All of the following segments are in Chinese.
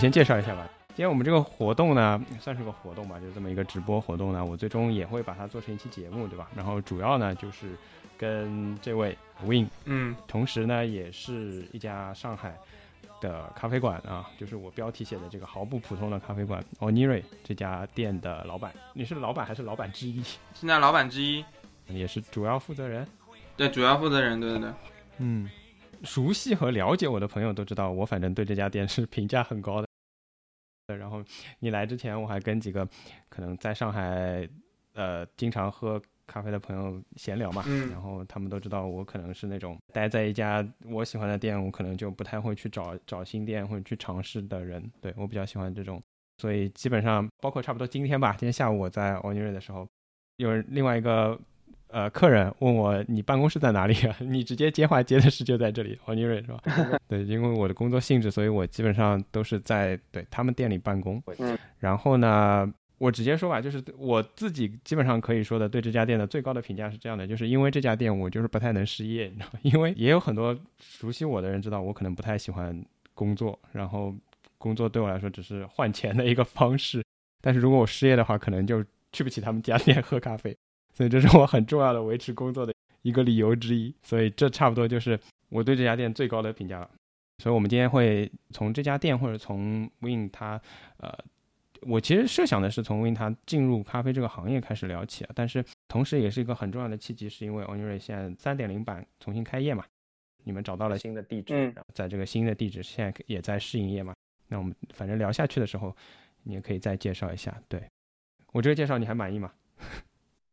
先介绍一下吧。今天我们这个活动呢，算是个活动吧，就是这么一个直播活动呢。我最终也会把它做成一期节目，对吧？然后主要呢就是跟这位 Win，嗯，同时呢也是一家上海的咖啡馆啊，就是我标题写的这个毫不普通的咖啡馆 Oniri 这家店的老板。你是老板还是老板之一？现在老板之一，也是主要负责人。对，主要负责人，对对对。嗯，熟悉和了解我的朋友都知道，我反正对这家店是评价很高的。然后你来之前，我还跟几个可能在上海呃经常喝咖啡的朋友闲聊嘛，嗯然后他们都知道我可能是那种待在一家我喜欢的店，我可能就不太会去找找新店或者去尝试的人。对我比较喜欢这种，所以基本上包括差不多今天吧，今天下午我在奥尼瑞的时候，有另外一个。呃，客人问我你办公室在哪里啊？你直接接话接的是就在这里，黄金瑞是吧？对，因为我的工作性质，所以我基本上都是在对他们店里办公。嗯，然后呢，我直接说吧，就是我自己基本上可以说的，对这家店的最高的评价是这样的，就是因为这家店我就是不太能失业，你知道吗？因为也有很多熟悉我的人知道我可能不太喜欢工作，然后工作对我来说只是换钱的一个方式，但是如果我失业的话，可能就去不起他们家店喝咖啡。所以这是我很重要的维持工作的一个理由之一，所以这差不多就是我对这家店最高的评价了。所以我们今天会从这家店或者从 Win 它，呃，我其实设想的是从 Win 他进入咖啡这个行业开始聊起啊，但是同时也是一个很重要的契机，是因为 o n i r 现在三点零版重新开业嘛，你们找到了新的地址，嗯然后在这个新的地址现在也在试营业嘛，那我们反正聊下去的时候，你也可以再介绍一下。对我这个介绍你还满意吗？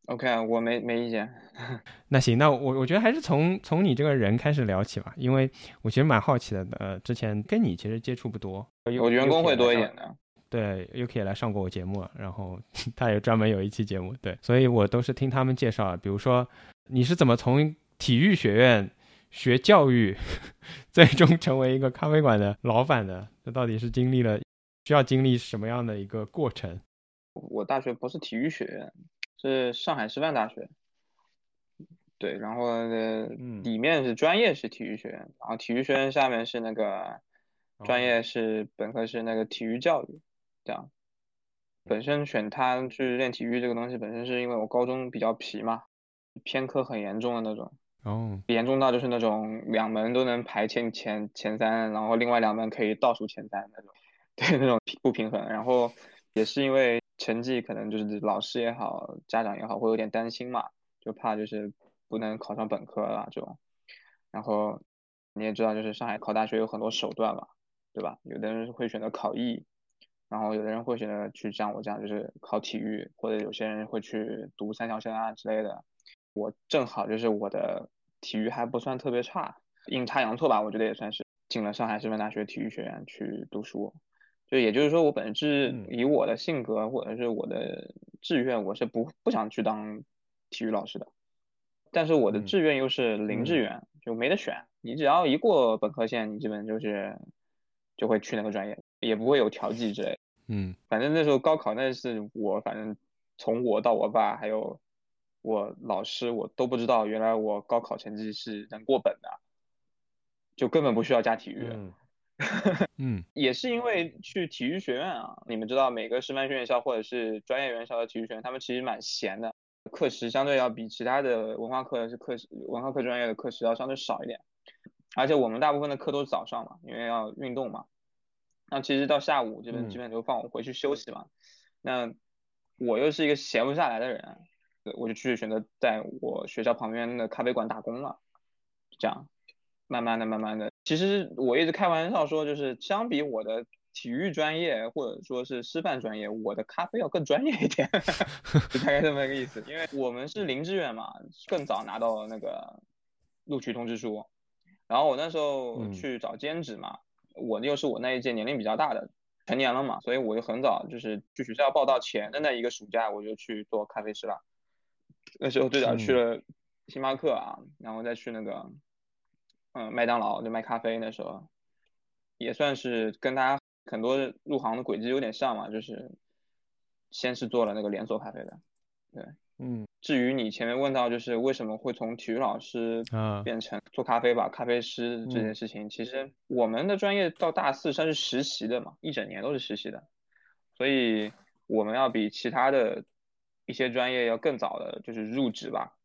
OK，我没没意见。那行，那我我觉得还是从从你这个人开始聊起吧，因为我其实蛮好奇的。呃，之前跟你其实接触不多，我员工会多一点的。对，UK 也来上过我节目了，然后 他也专门有一期节目，对，所以我都是听他们介绍。比如说，你是怎么从体育学院学教育，最终成为一个咖啡馆的老板的？这到底是经历了需要经历什么样的一个过程？我大学不是体育学院。是上海师范大学，对，然后呃，里面是专业是体育学院，然后体育学院下面是那个专业是本科是那个体育教育，这样。本身选它去练体育这个东西，本身是因为我高中比较皮嘛，偏科很严重的那种，哦，严重到就是那种两门都能排前前前三，然后另外两门可以倒数前三那种，对，那种不平衡，然后也是因为。成绩可能就是老师也好，家长也好，会有点担心嘛，就怕就是不能考上本科了这种。然后你也知道，就是上海考大学有很多手段嘛，对吧？有的人会选择考艺，然后有的人会选择去像我这样，就是考体育，或者有些人会去读三校生啊之类的。我正好就是我的体育还不算特别差，阴差阳错吧，我觉得也算是进了上海师范大学体育学院去读书。就也就是说，我本质以我的性格或者是我的志愿，我是不不想去当体育老师的。但是我的志愿又是零志愿，就没得选。你只要一过本科线，你基本就是就会去那个专业，也不会有调剂之类。嗯，反正那时候高考，那是我反正从我到我爸还有我老师，我都不知道原来我高考成绩是能过本的，就根本不需要加体育。嗯 嗯，也是因为去体育学院啊，你们知道每个师范院校或者是专业院校的体育学院，他们其实蛮闲的，课时相对要比其他的文化课是课时文化课专业的课时要相对少一点，而且我们大部分的课都是早上嘛，因为要运动嘛，那其实到下午这边基本就放我回去休息嘛，那我又是一个闲不下来的人，我就去选择在我学校旁边的咖啡馆打工了，这样。慢慢的，慢慢的，其实我一直开玩笑说，就是相比我的体育专业或者说是师范专业，我的咖啡要更专业一点，就大概这么一个意思。因为我们是零志愿嘛，更早拿到那个录取通知书，然后我那时候去找兼职嘛，我又是我那一届年龄比较大的，成年了嘛，所以我就很早就是去学校报到前的那一个暑假，我就去做咖啡师了。那时候最早去了星巴克啊，然后再去那个嗯麦当劳就卖咖啡，那时候也算是跟大家很多入行的轨迹有点像嘛，就是先是做了那个连锁咖啡的，对，嗯。至于你前面问到就是为什么会从体育老师啊。变成做咖啡吧，咖啡师这件事情，其实我们的专业到大四算是实习的嘛，一整年都是实习的，所以我们要比其他的一些专业要更早的，就是入职吧，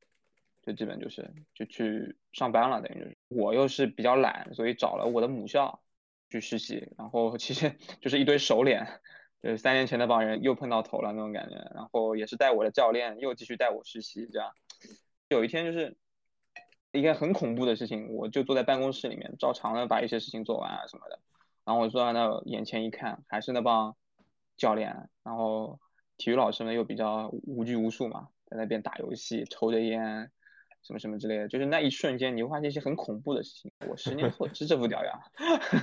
就基本就是就去上班了，等于就是我又是比较懒，所以找了我的母校去实习，然后其实 就是一堆熟脸。就是三年前那帮人又碰到头了那种感觉，然后也是带我的教练又继续带我实习，这样。有一天就是一件很恐怖的事情，我就坐在办公室里面照常的把一些事情做完啊什么的，然后我坐在那眼前一看，还是那帮教练，然后体育老师们又比较无拘无束嘛，在那边打游戏、抽着烟，什么什么之类的，就是那一瞬间你会发现一些很恐怖的事情，我十年后是这副屌样。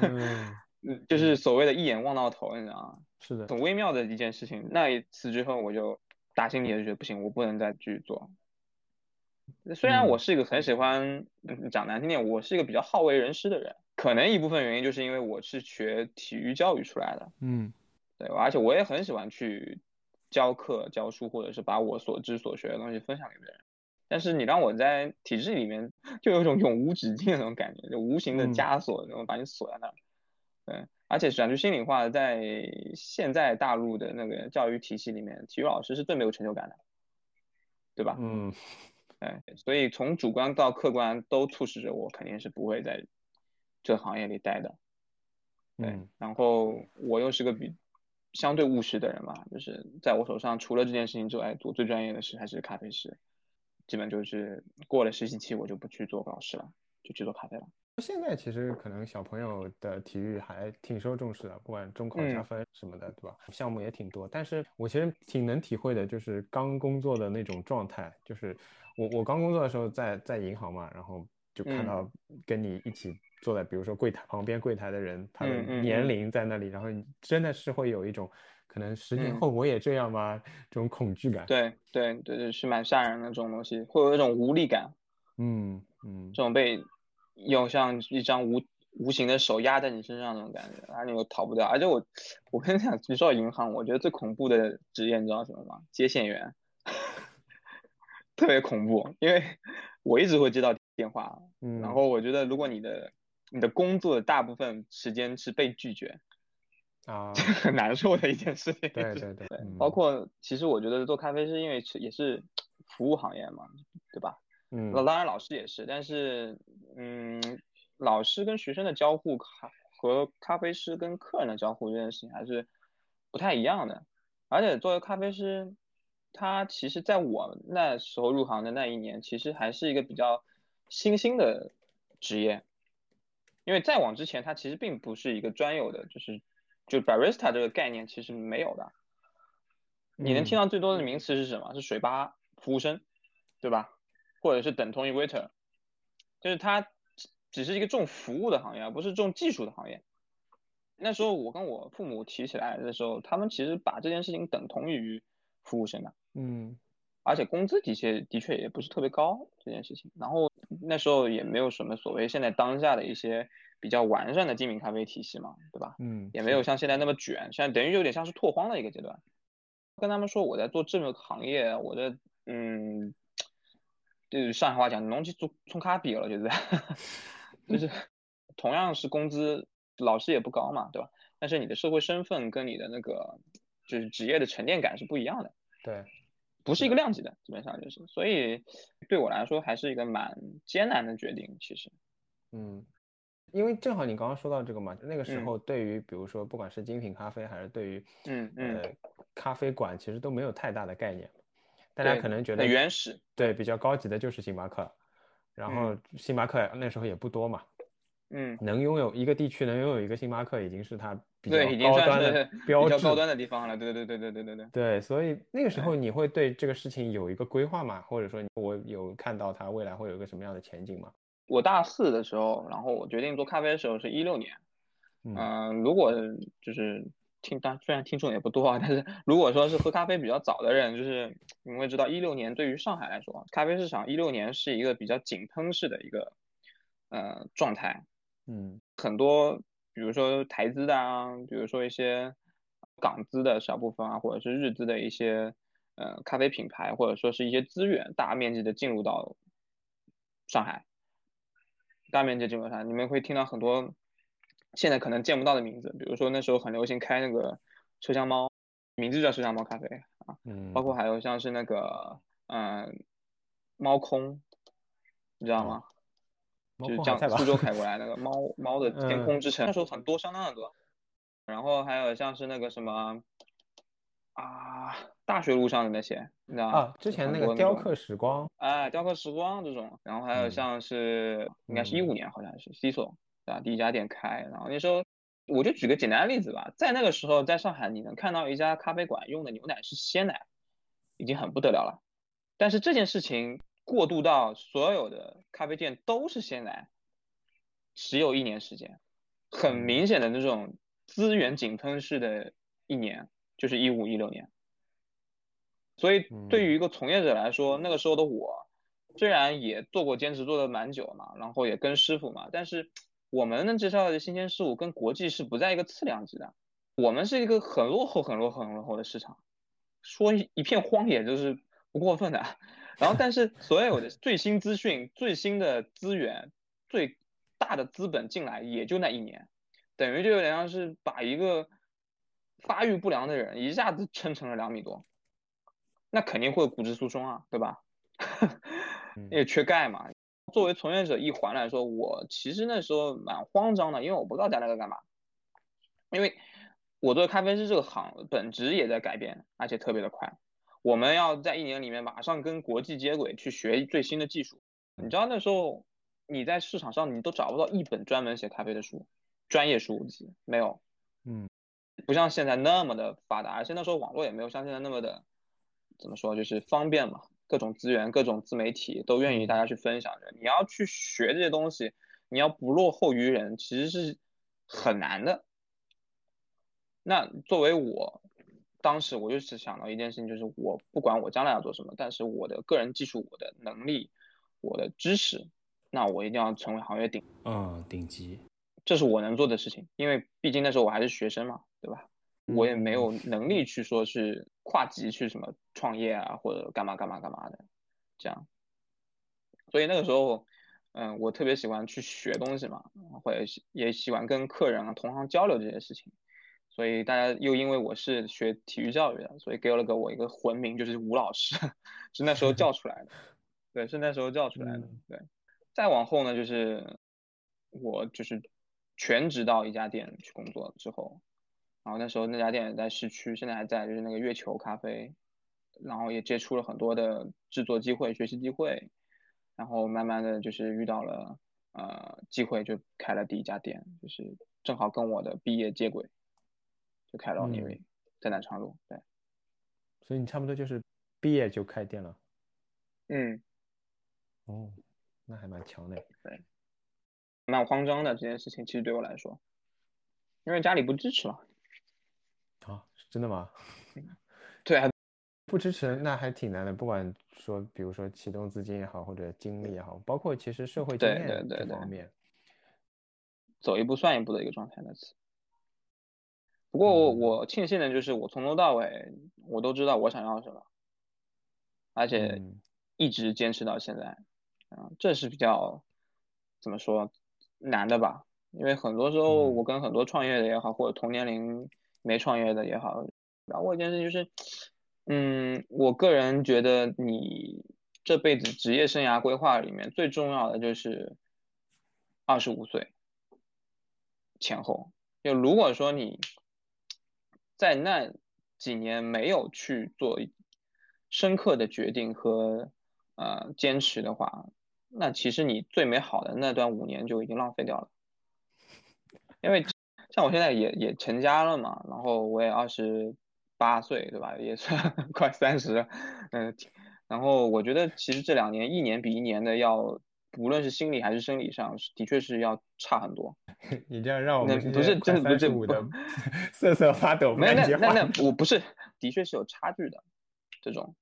嗯，就是所谓的一眼望到头，你知道吗？是的，很微妙的一件事情。那一次之后，我就打心底就觉得不行，我不能再继续做。虽然我是一个很喜欢讲难听点，我是一个比较好为人师的人，可能一部分原因就是因为我是学体育教育出来的。嗯，对，而且我也很喜欢去教课、教书，或者是把我所知所学的东西分享给别人。但是你让我在体制里面，就有一种永无止境的那种感觉，就无形的枷锁，然后把你锁在那儿。对，而且讲句心里话，在现在大陆的那个教育体系里面，体育老师是最没有成就感的，对吧？嗯，哎，所以从主观到客观都促使着我肯定是不会在这个行业里待的。对，然后我又是个比相对务实的人嘛，就是在我手上除了这件事情之外，做最专业的事还是咖啡师，基本就是过了实习期我就不去做老师了，就去做咖啡了。现在其实可能小朋友的体育还挺受重视的，不管中考加分什么的，对吧？项目也挺多。但是我其实挺能体会的，就是刚工作的那种状态。就是我我刚工作的时候在在银行嘛，然后就看到跟你一起坐在比如说柜台旁边柜台的人，他的年龄在那里，然后你真的是会有一种可能十年后我也这样吗？这种恐惧感。对对对对，是蛮吓人的这种东西，会有一种无力感。嗯嗯，这种被。用像一张无无形的手压在你身上那种感觉，然后你又逃不掉。而且我，我跟你讲，你说到银行，我觉得最恐怖的职业你知道什么吗？接线员，特别恐怖，因为我一直会接到电话，嗯，然后我觉得如果你的你的工作的大部分时间是被拒绝，啊，很难受的一件事情。对对对，包括其实我觉得做咖啡是因为是也是服务行业嘛，对吧？嗯，那当然老师也是，但是，嗯，老师跟学生的交互咖和咖啡师跟客人的交互这件事情还是不太一样的。而且作为咖啡师，他其实在我那时候入行的那一年，其实还是一个比较新兴的职业，因为再往之前，它其实并不是一个专有的，就是就 barista 这个概念其实没有的。你能听到最多的名词是什么？是水吧服务生，对吧？或者是等同于 waiter，就是它只是一个重服务的行业，而不是重技术的行业。那时候我跟我父母提起来的时候，他们其实把这件事情等同于服务生的，嗯，而且工资的确的确也不是特别高这件事情。然后那时候也没有什么所谓现在当下的一些比较完善的精品咖啡体系嘛，对吧？嗯，也没有像现在那么卷，现在等于有点像是拓荒的一个阶段。跟他们说我在做这个行业，我的嗯。就是上海话讲，侬去做冲咖比了，就是，就是同样是工资，老师也不高嘛，对吧？但是你的社会身份跟你的那个就是职业的沉淀感是不一样的，对，不是一个量级的，基本上就是，所以对我来说还是一个蛮艰难的决定，其实，嗯，因为正好你刚刚说到这个嘛，那个时候对于比如说不管是精品咖啡还是对于嗯嗯咖啡馆，其实都没有太大的概念。大家可能觉得原始，对比较高级的就是星巴克，然后星巴克那时候也不多嘛，嗯，能拥有一个地区能拥有一个星巴克已经是它比较高端的标志，高端的地方了，对对对对对对对对，所以那个时候你会对这个事情有一个规划吗？或者说我有看到它未来会有一个什么样的前景吗？我大四的时候，然后我决定做咖啡的时候是一六年，嗯，如果就是听，但虽然听众也不多啊，但是如果说是喝咖啡比较早的人，就是你会知道，一六年对于上海来说，咖啡市场一六年是一个比较井喷式的一个呃状态。嗯，很多比如说台资的啊，比如说一些港资的小部分啊，或者是日资的一些呃咖啡品牌，或者说是一些资源，大面积的进入到上海，大面积基本上，你们会听到很多。现在可能见不到的名字，比如说那时候很流行开那个麝香猫，名字叫麝香猫咖啡啊，嗯，包括还有像是那个嗯猫空，你知道吗？就是江苏州开过来那个猫猫的天空之城，那时候很多，相当的多。然后还有像是那个什么啊，大学路上的那些，你知道吗？啊，之前那个雕刻时光，哎，雕刻时光这种，然后还有像是应该是一五年，好像是 C 所。啊，第一家店开，然后那时候我就举个简单的例子吧，在那个时候，在上海你能看到一家咖啡馆用的牛奶是鲜奶，已经很不得了了。但是这件事情过渡到所有的咖啡店都是鲜奶，只有一年时间，很明显的那种资源井喷式的一年，就是一五一六年。所以对于一个从业者来说，那个时候的我，虽然也做过兼职，做的蛮久嘛，然后也跟师傅嘛，但是。我们能介绍的新鲜事物跟国际是不在一个次量级的，我们是一个很落后、很落后、很落后的市场，说一片荒野就是不过分的。然后，但是所有的 最新资讯、最新的资源、最大的资本进来也就那一年，等于就有点像是把一个发育不良的人一下子撑成了两米多，那肯定会骨质疏松啊，对吧？也缺钙嘛。作为从业者一环来说，我其实那时候蛮慌张的，因为我不知道加那个干嘛。因为我做咖啡师这个行本质也在改变，而且特别的快。我们要在一年里面马上跟国际接轨，去学最新的技术。你知道那时候你在市场上你都找不到一本专门写咖啡的书，专业书籍没有。嗯，不像现在那么的发达，而且那时候网络也没有像现在那么的怎么说，就是方便嘛。各种资源、各种自媒体都愿意大家去分享着。你要去学这些东西，你要不落后于人，其实是很难的。那作为我，当时我就是想到一件事情，就是我不管我将来要做什么，但是我的个人技术、我的能力、我的知识，那我一定要成为行业顶，嗯，顶级，这是我能做的事情。因为毕竟那时候我还是学生嘛，对吧？我也没有能力去说是跨级去什么创业啊，或者干嘛干嘛干嘛的，这样。所以那个时候，嗯，我特别喜欢去学东西嘛，或者也喜欢跟客人啊、同行交流这些事情。所以大家又因为我是学体育教育的，所以给了个我一个魂名，就是吴老师，是那时候叫出来的。对，是那时候叫出来的。对，再往后呢，就是我就是全职到一家店去工作之后。然后那时候那家店也在市区，现在还在，就是那个月球咖啡，然后也接触了很多的制作机会、学习机会，然后慢慢的就是遇到了呃机会，就开了第一家店，就是正好跟我的毕业接轨，就开了奥尼瑞，在南昌路。对，所以你差不多就是毕业就开店了。嗯，哦，那还蛮强的。对，蛮慌张的这件事情，其实对我来说，因为家里不支持了。啊，真的吗？对啊，不支持那还挺难的。不管说，比如说启动资金也好，或者精力也好，包括其实社会经验这方面，走一步算一步的一个状态那次。不过我我庆幸的就是，我从头到尾我都知道我想要什么，而且一直坚持到现在。啊，这是比较怎么说难的吧？因为很多时候我跟很多创业的也好，或者同年龄。没创业的也好，聊过一件事就是，嗯，我个人觉得你这辈子职业生涯规划里面最重要的就是二十五岁前后。就如果说你在那几年没有去做深刻的决定和呃坚持的话，那其实你最美好的那段五年就已经浪费掉了，因为。像我现在也也成家了嘛，然后我也二十八岁，对吧？也算 快三十，嗯，然后我觉得其实这两年一年比一年的要，无论是心理还是生理上，的确是要差很多。你这样让我们不是这不是五的 瑟瑟发抖。没有那那那我不是，的确是有差距的。这种，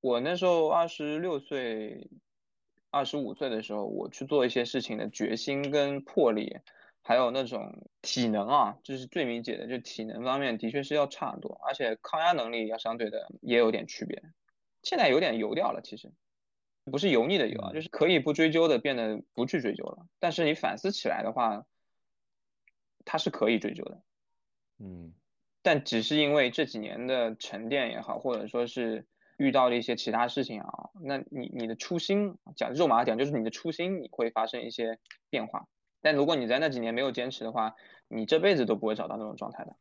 我那时候二十六岁、二十五岁的时候，我去做一些事情的决心跟魄力，还有那种体能啊，这是最明显的，就体能方面的确是要差很多，而且抗压能力要相对的也有点区别。现在有点油掉了，其实。不是油腻的油啊，就是可以不追究的变得不去追究了。但是你反思起来的话，它是可以追究的。嗯，但只是因为这几年的沉淀也好，或者说是遇到了一些其他事情啊，那你你的初心讲肉麻讲，就是你的初心你会发生一些变化。但如果你在那几年没有坚持的话，你这辈子都不会找到那种状态的。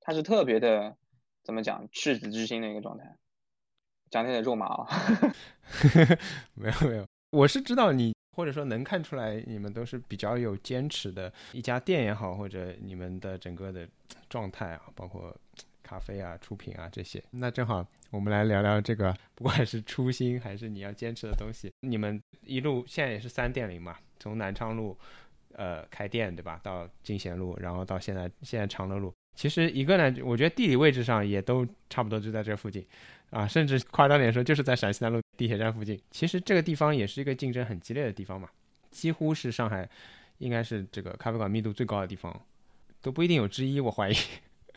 它是特别的，怎么讲赤子之心的一个状态。讲点肉麻啊，没有没有，我是知道你，或者说能看出来你们都是比较有坚持的一家店也好，或者你们的整个的状态啊，包括咖啡啊、出品啊这些。那正好我们来聊聊这个，不管是初心还是你要坚持的东西。你们一路现在也是三点零嘛，从南昌路呃开店对吧，到进贤路，然后到现在现在长乐路。其实一个呢，我觉得地理位置上也都差不多，就在这附近，啊，甚至夸张点说，就是在陕西南路地铁站附近。其实这个地方也是一个竞争很激烈的地方嘛，几乎是上海，应该是这个咖啡馆密度最高的地方，都不一定有之一，我怀疑。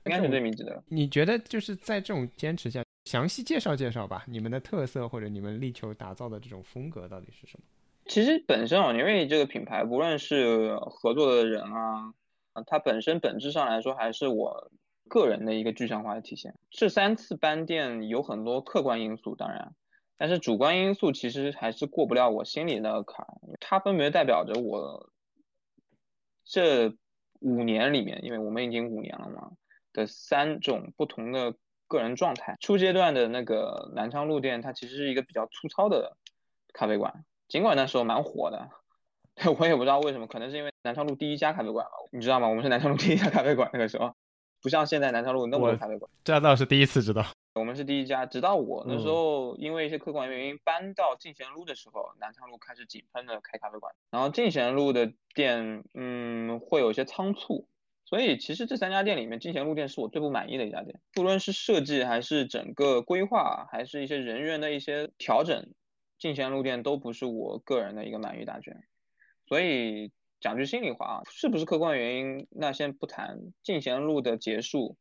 应该是最密集的。你觉得就是在这种坚持下，详细介绍介绍吧，你们的特色或者你们力求打造的这种风格到底是什么？其实本身啊，因为这个品牌，不论是合作的人啊。它本身本质上来说还是我个人的一个具象化的体现。这三次搬店有很多客观因素，当然，但是主观因素其实还是过不了我心里那个坎。它分别代表着我这五年里面，因为我们已经五年了嘛，的三种不同的个人状态。初阶段的那个南昌路店，它其实是一个比较粗糙的咖啡馆，尽管那时候蛮火的。我也不知道为什么，可能是因为南昌路第一家咖啡馆吧，你知道吗？我们是南昌路第一家咖啡馆，那个时候不像现在南昌路那么多咖啡馆。这倒是第一次知道。我们是第一家，直到我那时候因为一些客观原因搬到进贤路的时候，南昌路开始井喷的开咖啡馆。然后进贤路的店，嗯，会有一些仓促，所以其实这三家店里面，进贤路店是我最不满意的一家店，不论是设计还是整个规划，还是一些人员的一些调整，进贤路店都不是我个人的一个满意答卷。所以讲句心里话啊，是不是客观原因？那先不谈。进贤路的结束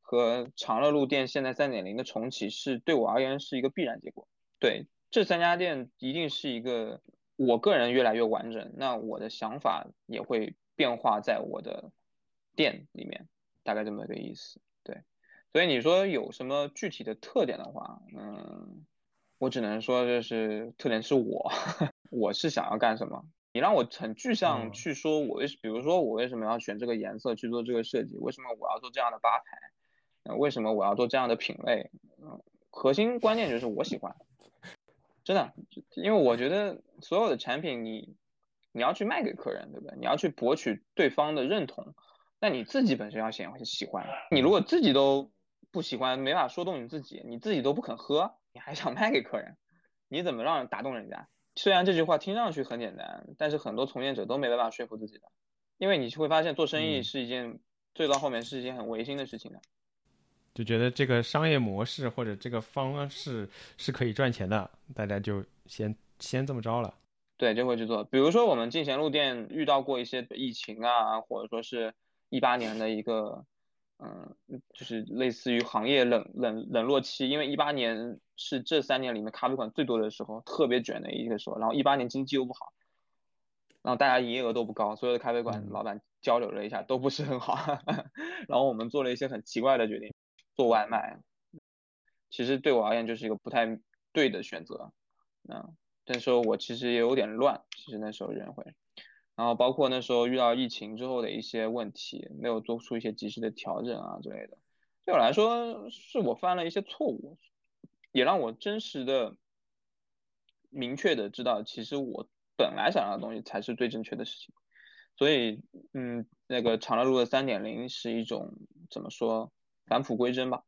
和长乐路店现在三点零的重启，是对我而言是一个必然结果。对这三家店，一定是一个我个人越来越完整，那我的想法也会变化在我的店里面，大概这么个意思。对，所以你说有什么具体的特点的话，嗯，我只能说就是特点是我，我是想要干什么。你让我很具象去说，我为，比如说我为什么要选这个颜色去做这个设计？为什么我要做这样的吧台？那，为什么我要做这样的品类？嗯，核心关键就是我喜欢，真的，因为我觉得所有的产品，你你要去卖给客人，对不对？你要去博取对方的认同，那你自己本身要先喜欢。你如果自己都不喜欢，没法说动你自己，你自己都不肯喝，你还想卖给客人，你怎么让打动人家？虽然这句话听上去很简单，但是很多从业者都没办法说服自己的，因为你会发现做生意是一件，最到后面是一件很违心的事情的，就觉得这个商业模式或者这个方式是可以赚钱的，大家就先先这么着了，对，就会去做。比如说我们进贤路店遇到过一些疫情啊，或者说是一八年的一个。嗯，就是类似于行业冷冷冷落期，因为一八年是这三年里面咖啡馆最多的时候，特别卷的一个时候。然后一八年经济又不好，然后大家营业额都不高，所有的咖啡馆老板交流了一下，都不是很好。然后我们做了一些很奇怪的决定，做外卖。其实对我而言就是一个不太对的选择。嗯，那时候我其实也有点乱，其实那时候人会。然后包括那时候遇到疫情之后的一些问题，没有做出一些及时的调整啊之类的，对我来说是我犯了一些错误，也让我真实的、明确的知道，其实我本来想要的东西才是最正确的事情。所以，嗯，那个长乐路的三点零是一种怎么说返璞归真吧，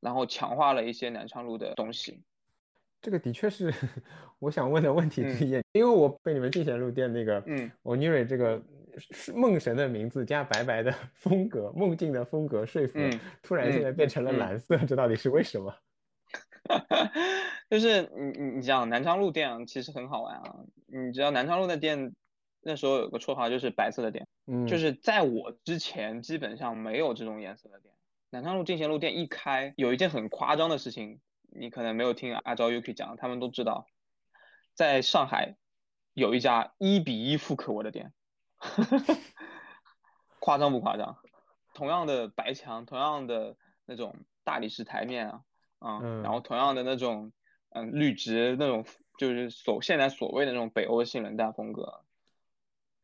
然后强化了一些南昌路的东西。这个的确是我想问的问题之一，因为我被你们进贤路店那个，嗯，欧尼瑞这个梦神的名字加白白的风格，梦境的风格说服，突然现在变成了蓝色，这到底是为什么？就是你你你讲南昌路店其实很好玩啊，你知道南昌路的店那时候有个绰号就是白色的店，嗯，就是在我之前基本上没有这种颜色的店。南昌路进贤路店一开，有一件很夸张的事情，你可能没有听阿昭 UK 讲，他们都知道，在上海有一家一比一复刻我的店，夸张不夸张？同样的白墙，同样的那种大理石台面啊。嗯，然后同样的那种，嗯，绿植那种，就是所现在所谓的那种北欧性冷淡风格，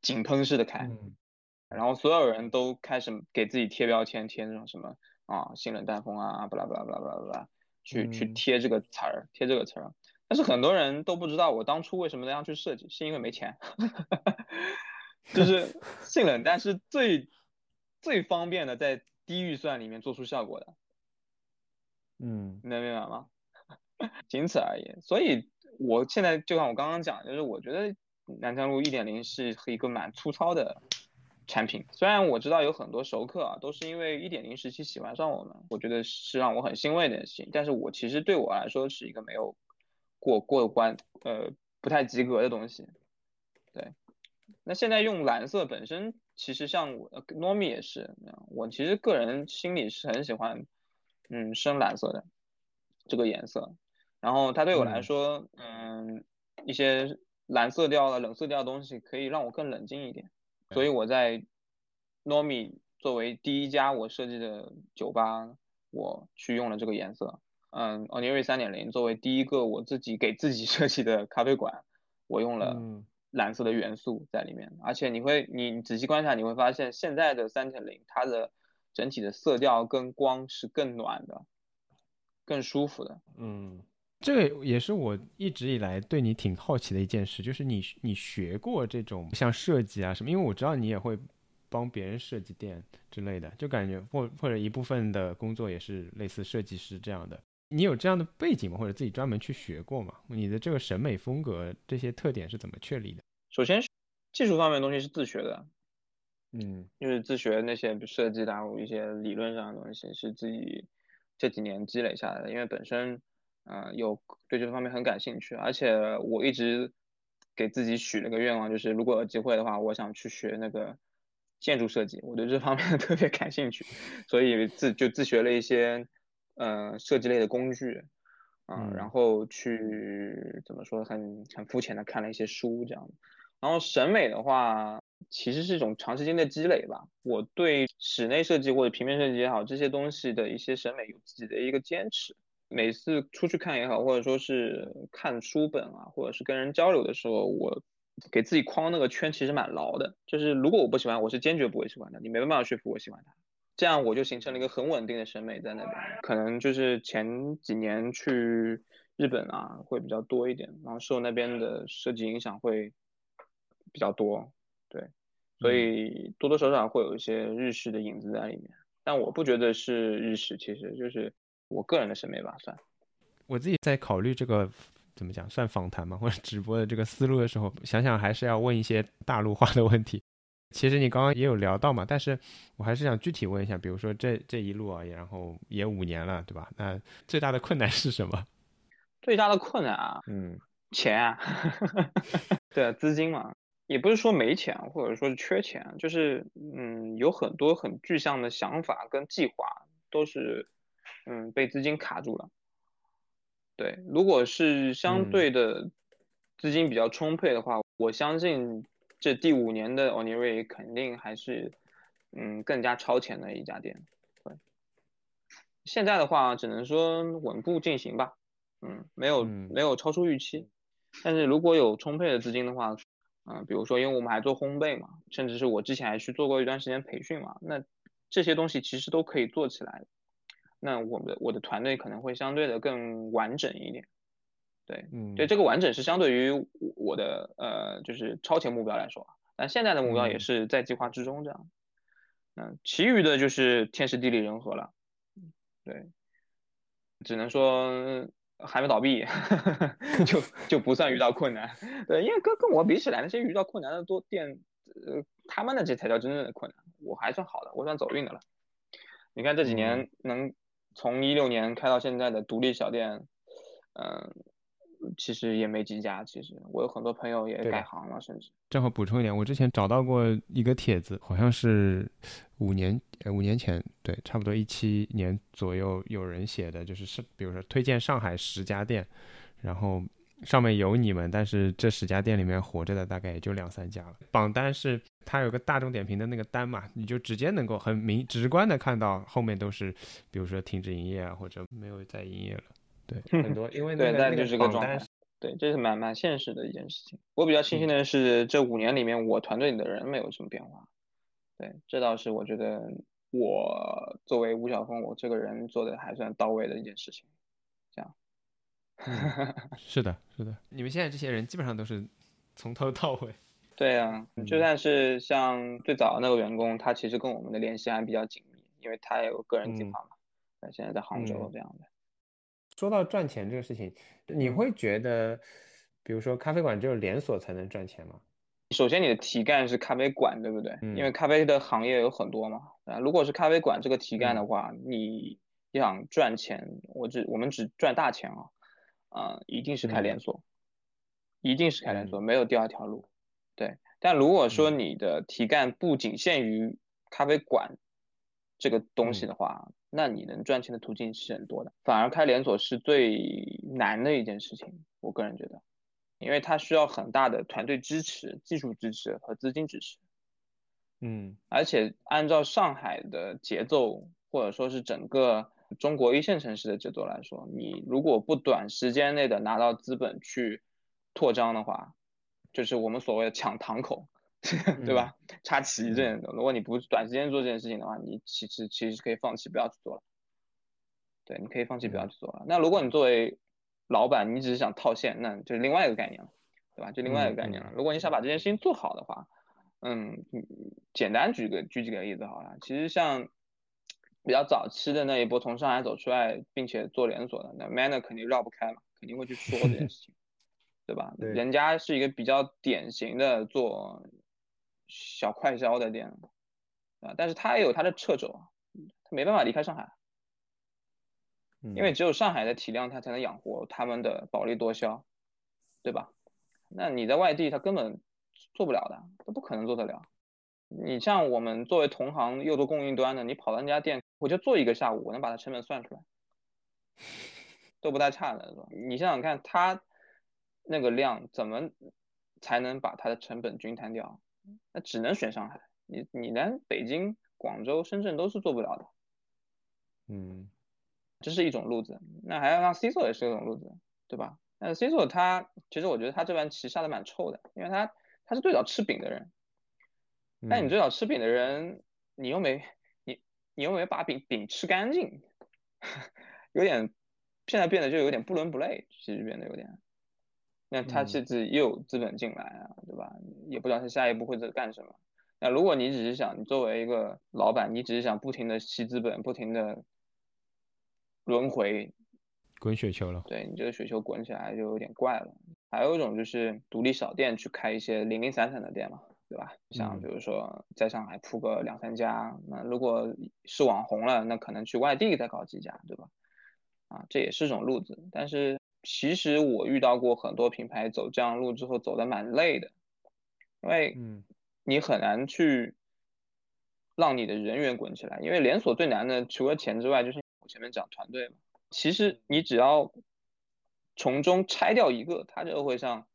井喷式的开，然后所有人都开始给自己贴标签，贴那种什么啊性冷淡风啊，巴拉巴拉巴拉巴拉巴拉，去去贴这个词儿，贴这个词儿。但是很多人都不知道我当初为什么那样去设计，是因为没钱，就是性冷淡是最最方便的，在低预算里面做出效果的。嗯，能明白吗？仅此而已。所以我现在就像我刚刚讲，就是我觉得南昌路一点零是一个蛮粗糙的产品。虽然我知道有很多熟客啊，都是因为一点零时期喜欢上我们，我觉得是让我很欣慰的事情。但是我其实对我来说是一个没有过过关，呃，不太及格的东西。对。那现在用蓝色本身，其实像我 Nomi 也是，我其实个人心里是很喜欢。嗯，深蓝色的这个颜色，然后它对我来说，嗯，一些蓝色调的冷色调的东西可以让我更冷静一点，所以我在 Nomi 作为第一家我设计的酒吧，我去用了这个颜色。嗯 o n i r i 三点零作为第一个我自己给自己设计的咖啡馆，我用了蓝色的元素在里面，而且你会你仔细观察你会发现现在的三点零它的。整体的色调跟光是更暖的，更舒服的。嗯，这个也是我一直以来对你挺好奇的一件事，就是你你学过这种像设计啊什么？因为我知道你也会帮别人设计店之类的，就感觉或或者一部分的工作也是类似设计师这样的。你有这样的背景吗？或者自己专门去学过吗？你的这个审美风格这些特点是怎么确立的？首先，技术方面的东西是自学的。嗯，就是自学那些设计的一些理论上的东西，是自己这几年积累下来的。因为本身，嗯，有对这方面很感兴趣，而且我一直给自己许了个愿望，就是如果有机会的话，我想去学那个建筑设计。我对这方面 特别感兴趣，所以自就自学了一些，嗯，设计类的工具，嗯，然后去怎么说，很很肤浅的看了一些书这样。然后审美的话。其实是一种长时间的积累吧。我对室内设计或者平面设计也好，这些东西的一些审美有自己的一个坚持。每次出去看也好，或者说是看书本啊，或者是跟人交流的时候，我给自己框那个圈其实蛮牢的。就是如果我不喜欢，我是坚决不会喜欢的。你没办法说服我喜欢它，这样我就形成了一个很稳定的审美在那边。可能就是前几年去日本啊会比较多一点，然后受那边的设计影响会比较多。对，所以多多少少会有一些日式的影子在里面，但我不觉得是日式，其实就是我个人的审美吧，算。我自己在考虑这个怎么讲，算访谈嘛，或者直播的这个思路的时候，想想还是要问一些大陆化的问题。其实你刚刚也有聊到嘛，但是我还是想具体问一下，比如说这这一路啊，然后也五年了，对吧？那最大的困难是什么？最大的困难啊，嗯，钱啊，对，资金嘛。也不是说没钱，或者说是缺钱，就是嗯，有很多很具象的想法跟计划都是嗯被资金卡住了。对，如果是相对的资金比较充沛的话，我相信这第五年的 o n i r i 肯定还是嗯更加超前的一家店。对，现在的话只能说稳步进行吧，嗯，没有没有超出预期，但是如果有充沛的资金的话。嗯，比如说，因为我们还做烘焙嘛，甚至是我之前还去做过一段时间培训嘛，那这些东西其实都可以做起来。那我们的我的团队可能会相对的更完整一点。对，嗯，对，这个完整是相对于我的呃，就是超前目标来说，但现在的目标也是在计划之中这样。嗯，其余的就是天时地利人和了。对，只能说。还没倒闭，就就不算遇到困难。对，因为跟跟我比起来，那些遇到困难的多店，呃，他们的这才叫真正的困难。我还算好的，我算走运的了。你看这几年能从一六年开到现在的独立小店，嗯，其实也没几家。其实我有很多朋友也改行了，甚至。正好补充一点，我之前找到过一个帖子，好像是五年呃五年前，对，差不多一七年左右有人写的，就是是比如说推荐上海十家店，然后。上面有你们，但是这十家店里面活着的大概也就两三家了。榜单是它有个大众点评的那个单嘛，你就直接能够很明直观的看到后面都是，比如说停止营业啊，或者没有再营业了。对，很多 因为对，那就是个状态。对，这是蛮蛮现实的一件事情。我比较庆幸的是，这五年里面我团队里的人没有什么变化。对，这倒是我觉得我作为吴晓峰，我这个人做的还算到位的一件事情。是的，是的，你们现在这些人基本上都是从头到尾。对啊，就算是像最早那个员工，他其实跟我们的联系还比较紧密，因为他有个人计划嘛。那现在在杭州这样的。说到赚钱这个事情，你会觉得，比如说咖啡馆只有连锁才能赚钱吗？首先，你的题干是咖啡馆，对不对？因为咖啡的行业有很多嘛。啊，如果是咖啡馆这个题干的话，你想赚钱，我只我们只赚大钱啊。啊，一定是开连锁，一定是开连锁，没有第二条路。对，但如果说你的题干不仅限于咖啡馆这个东西的话，那你能赚钱的途径是很多的。反而开连锁是最难的一件事情，我个人觉得，因为它需要很大的团队支持、技术支持和资金支持。嗯，而且按照上海的节奏，或者说是整个。中国一线城市的节奏来说，你如果不短时间内的拿到资本去扩张的话，就是我们所谓的抢堂口，对吧？插旗这样的，如果你不短时间做这件事情的话，你其实其实是可以放弃不要去做了。对，你可以放弃不要去做了。那如果你作为老板，你只是想套现，那就是另外一个概念了，对吧？就另外一个概念了。如果你想把这件事情做好的话，嗯，简单举个举几个例子好了。其实像。比较早期的那一波从上海走出来并且做连锁的，那 Manner 肯定绕不开嘛，肯定会去说这件 事情，对吧？人家是一个比较典型的做小快销的店，啊，但是他也有他的掣肘啊，他没办法离开上海，因为只有上海的体量，他才能养活他们的保利多销，对吧？那你在外地，他根本做不了的，他不可能做得了。你像我们作为同行又做供应端的，你跑到人家店。我就做一个下午，我能把它成本算出来，都不太差的，是吧？你想想看，他那个量怎么才能把它的成本均摊掉？那只能选上海，你你连北京、广州、深圳都是做不了的。嗯，这是一种路子。那还要让 C 座也是一种路子，对吧？但是 C 座他其实我觉得他这盘棋下的蛮臭的，因为他他是最早吃饼的人，但你最早吃饼的人，你又没。你有没有把饼饼吃干净？有点，现在变得就有点不伦不类，其实变得有点。那他其实又有资本进来啊，对吧？也不知道他下一步会在干什么。那如果你只是想，你作为一个老板，你只是想不停的吸资本，不停的轮回，滚雪球了。对你这个雪球滚起来就有点怪了。还有一种就是独立小店去开一些零零散散的店嘛。对吧？像比如说在上海铺个两三家，那如果是网红了，那可能去外地再搞几家，对吧？啊，这也是种路子。但是其实我遇到过很多品牌走这样路之后走的蛮累的，因为你很难去让你的人员滚起来。因为连锁最难的除了钱之外，就是我前面讲团队嘛。其实你只要从中拆掉一个，它就会像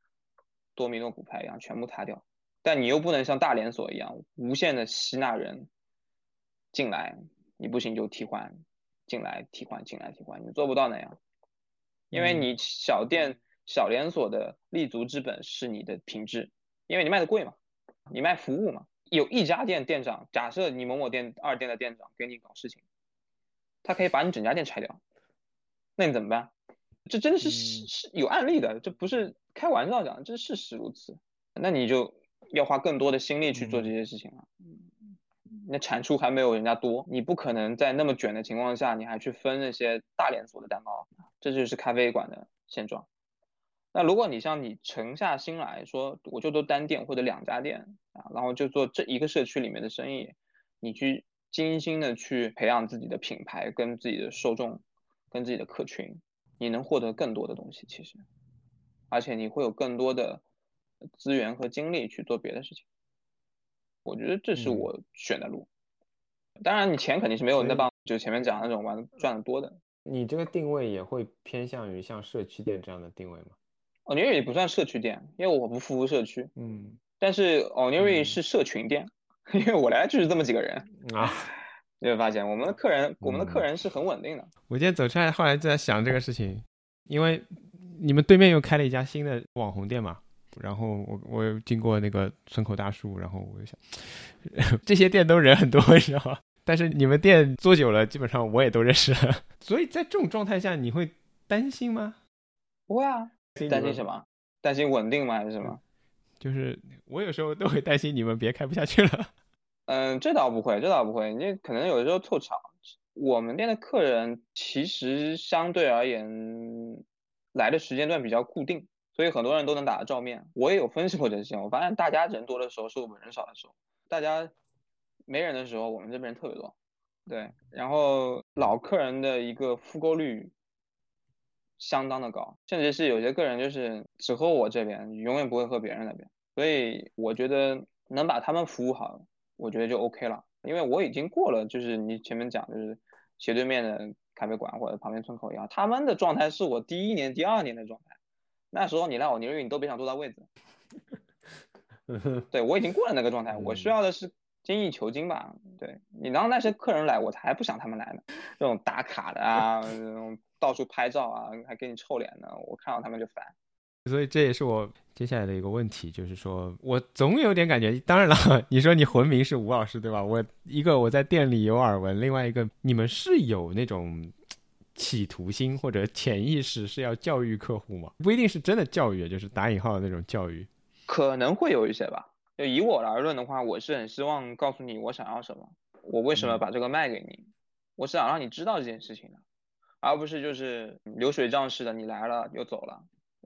多米诺骨牌一样全部塌掉。但你又不能像大连锁一样无限的吸纳人进来，你不行就替换，进来替换，进来替换，你做不到那样，因为你小店小连锁的立足之本是你的品质，因为你卖的贵嘛，你卖服务嘛，有一家店店长，假设你某某店二店的店长给你搞事情，他可以把你整家店拆掉，那你怎么办？这真的是是是有案例的，这不是开玩笑讲，这是事实如此，那你就。要花更多的心力去做这些事情了，那产出还没有人家多，你不可能在那么卷的情况下，你还去分那些大连锁的蛋糕，这就是咖啡馆的现状。那如果你像你沉下心来说，我就做单店或者两家店啊，然后就做这一个社区里面的生意，你去精心的去培养自己的品牌跟自己的受众，跟自己的客群，你能获得更多的东西，其实，而且你会有更多的资源和精力去做别的事情。我觉得这是我选的路。当然，你钱肯定是没有那帮就前面讲那种玩赚的多的。你这个定位也会偏向于像社区店这样的定位吗？o n e r y 也不算社区店，因为我不服务社区。嗯，但是 e r y 是社群店，因为我来就是这么几个人 啊。你会发现我们的客人，我们的客人是很稳定的。我今天走出来，后来就在想这个事情，因为你们对面又开了一家新的网红店嘛。然后我我又经过那个村口大树，然后我就想，这些店都人很多，你知道吗？但是你们店做久了，基本上我也都认识了。所以在这种状态下，你会担心吗？不会啊。担心什么？担心稳定吗？还是什么？就是我有时候都会担心你们别开不下去了。嗯，这倒不会，这倒不会。你可能有的时候凑巧，我们店的客人其实相对而言来的时间段比较固定，所以很多人都能打得照面。我也有分析过这些，我发现大家人多的时候是我们人少的时候，大家没人的时候，我们这边特别多。对，然后老客人的一个复购率。相当的高，甚至是有些个人就是只喝我这边，永远不会喝别人那边。所以我觉得能把他们服务好，我觉得就 OK 了。因为我已经过了，就是你前面讲，就是斜对面的咖啡馆或者旁边村口一样，他们的状态是我第一年、第二年的状态。那时候你让我尼瑞，你都别想坐到位子。对我已经过了那个状态，我需要的是精益求精吧。对你让那些客人来，我才不想他们来呢。这种打卡的啊，这种。到处拍照啊，还给你臭脸呢，我看到他们就烦。所以这也是我接下来的一个问题，就是说我总有点感觉。当然了，你说你魂名是吴老师对吧？我一个我在店里有耳闻，另外一个你们是有那种企图心或者潜意识是要教育客户吗？不一定是真的教育，就是打引号的那种教育。可能会有一些吧。就以我而论的话，我是很希望告诉你我想要什么，我为什么把这个卖给你，我是想让你知道这件事情的。而不是就是流水账式的，你来了又走了，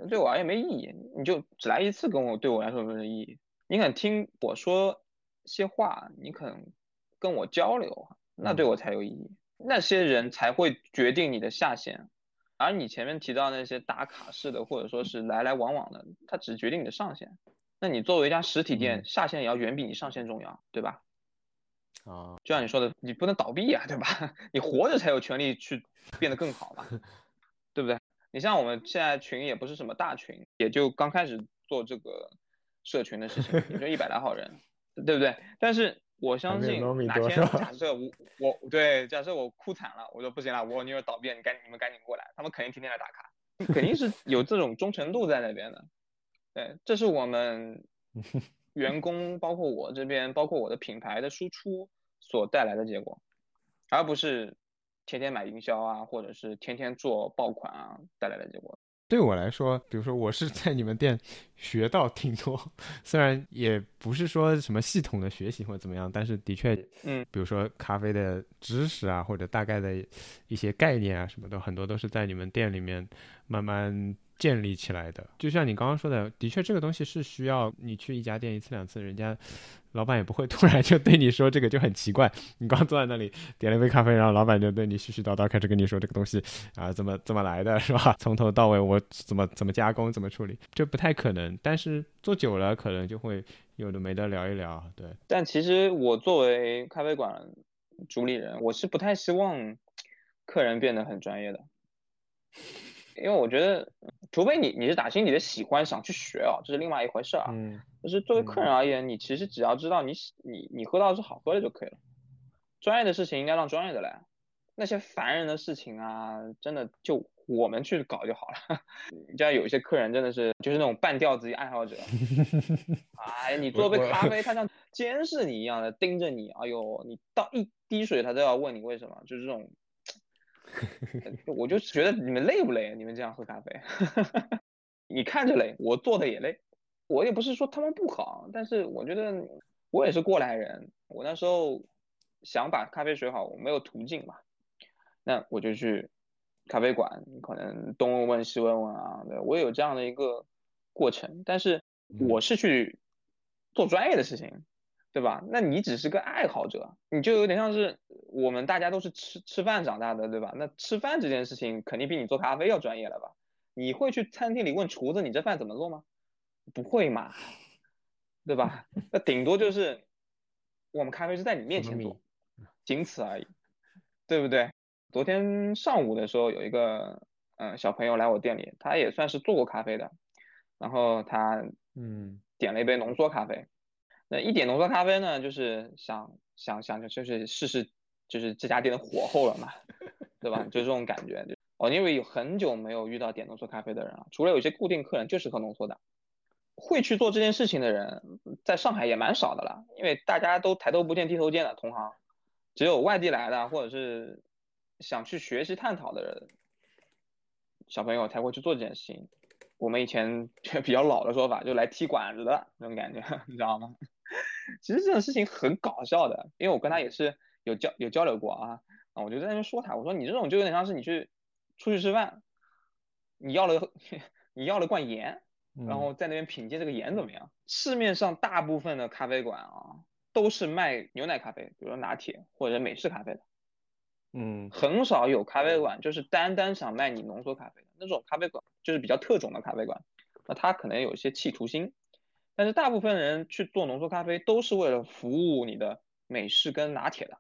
对我而言没意义。你就只来一次，跟我对我来说没有意义。你肯听我说些话，你肯跟我交流，那对我才有意义。那些人才会决定你的下限，而你前面提到那些打卡式的，或者说是来来往往的，它只决定你的上限。那你作为一家实体店，下限也要远比你上限重要，对吧？啊，就像你说的，你不能倒闭啊，对吧？你活着才有权利去变得更好嘛，对不对？你像我们现在群也不是什么大群，也就刚开始做这个社群的事情，也就一百来号人，对不对？但是我相信哪天假设我我对假设我哭惨了，我说不行了，我女儿倒闭，你赶你们赶紧过来，他们肯定天天来打卡，肯定是有这种忠诚度在那边的。对，这是我们。员工包括我这边，包括我的品牌的输出所带来的结果，而不是天天买营销啊，或者是天天做爆款啊带来的结果。对我来说，比如说我是在你们店学到挺多，虽然也不是说什么系统的学习或者怎么样，但是的确，嗯，比如说咖啡的知识啊，或者大概的一些概念啊，什么的，很多都是在你们店里面慢慢。建立起来的，就像你刚刚说的，的确这个东西是需要你去一家店一次两次，人家老板也不会突然就对你说这个就很奇怪。你刚坐在那里点了一杯咖啡，然后老板就对你絮絮叨叨开始跟你说这个东西 啊怎么怎么来的，是吧？从头到尾我怎么怎么加工怎么处理，这不太可能。但是做久了可能就会有的没的聊一聊，对。但其实我作为咖啡馆主理人，我是不太希望客人变得很专业的。因为我觉得，除非你你是打心底的喜欢想去学啊，这是另外一回事啊。嗯。就是作为客人而言，你其实只要知道你你你喝到是好喝的就可以了。专业的事情应该让专业的来，那些烦人的事情啊，真的就我们去搞就好了。你像有一些客人真的是就是那种半吊子爱好者，哎，你做杯咖啡，他像监视你一样的盯着你，哎呦，你倒一滴水他都要问你为什么，就是这种。我就觉得你们累不累？你们这样喝咖啡，你看着累，我做的也累。我也不是说他们不好，但是我觉得我也是过来人。我那时候想把咖啡学好，我没有途径嘛，那我就去咖啡馆，可能东问问西问问啊，对我有这样的一个过程。但是我是去做专业的事情，对吧？那你只是个爱好者，你就有点像是我们大家都是吃吃饭长大的，对吧？那吃饭这件事情肯定比你做咖啡要专业了吧？你会去餐厅里问厨子你这饭怎么做吗？不会嘛，对吧？那顶多就是我们咖啡是在你面前做，仅此而已，对不对？昨天上午的时候有一个嗯小朋友来我店里，他也算是做过咖啡的，然后他嗯点了一杯浓缩咖啡，那一点浓缩咖啡呢，就是想想想就是试试就是这家店的火候了嘛，对吧？就这种感觉就。哦，因为有很久没有遇到点浓缩咖啡的人了，除了有些固定客人就是喝浓缩的，会去做这件事情的人，在上海也蛮少的了，因为大家都抬头不见低头见的同行，只有外地来的或者是想去学习探讨的人，小朋友才会去做这件事情。我们以前 比较老的说法，就来踢馆子的那种感觉，你知道吗？其实这种事情很搞笑的，因为我跟他也是有交有交流过啊，啊，我就在那边说他，我说你这种就有点像是你去。出去吃饭，你要了 你要了罐盐，然后在那边品鉴这个盐怎么样？市面上大部分的咖啡馆啊，都是卖牛奶咖啡，比如说拿铁或者美式咖啡的，嗯，很少有咖啡馆就是单单想卖你浓缩咖啡的那种咖啡馆，就是比较特种的咖啡馆，那他可能有一些企图心，但是大部分人去做浓缩咖啡都是为了服务你的美式跟拿铁的。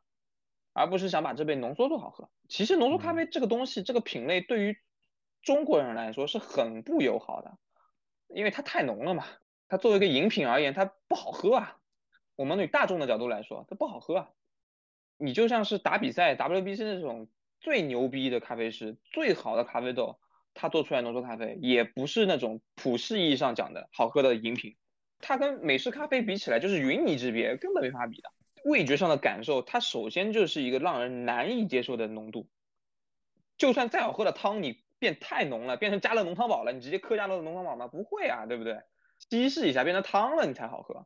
而不是想把这杯浓缩做好喝。其实浓缩咖啡这个东西，这个品类对于中国人来说是很不友好的，因为它太浓了嘛。它作为一个饮品而言，它不好喝啊。我们以大众的角度来说，它不好喝啊。你就像是打比赛 WBC 那种最牛逼的咖啡师，最好的咖啡豆，他做出来浓缩咖啡也不是那种普世意义上讲的好喝的饮品。它跟美式咖啡比起来，就是云泥之别，根本没法比的。味觉上的感受，它首先就是一个让人难以接受的浓度。就算再好喝的汤，你变太浓了，变成加了浓汤宝了，你直接喝加了浓汤宝吗？不会啊，对不对？稀释一下变成汤了，你才好喝。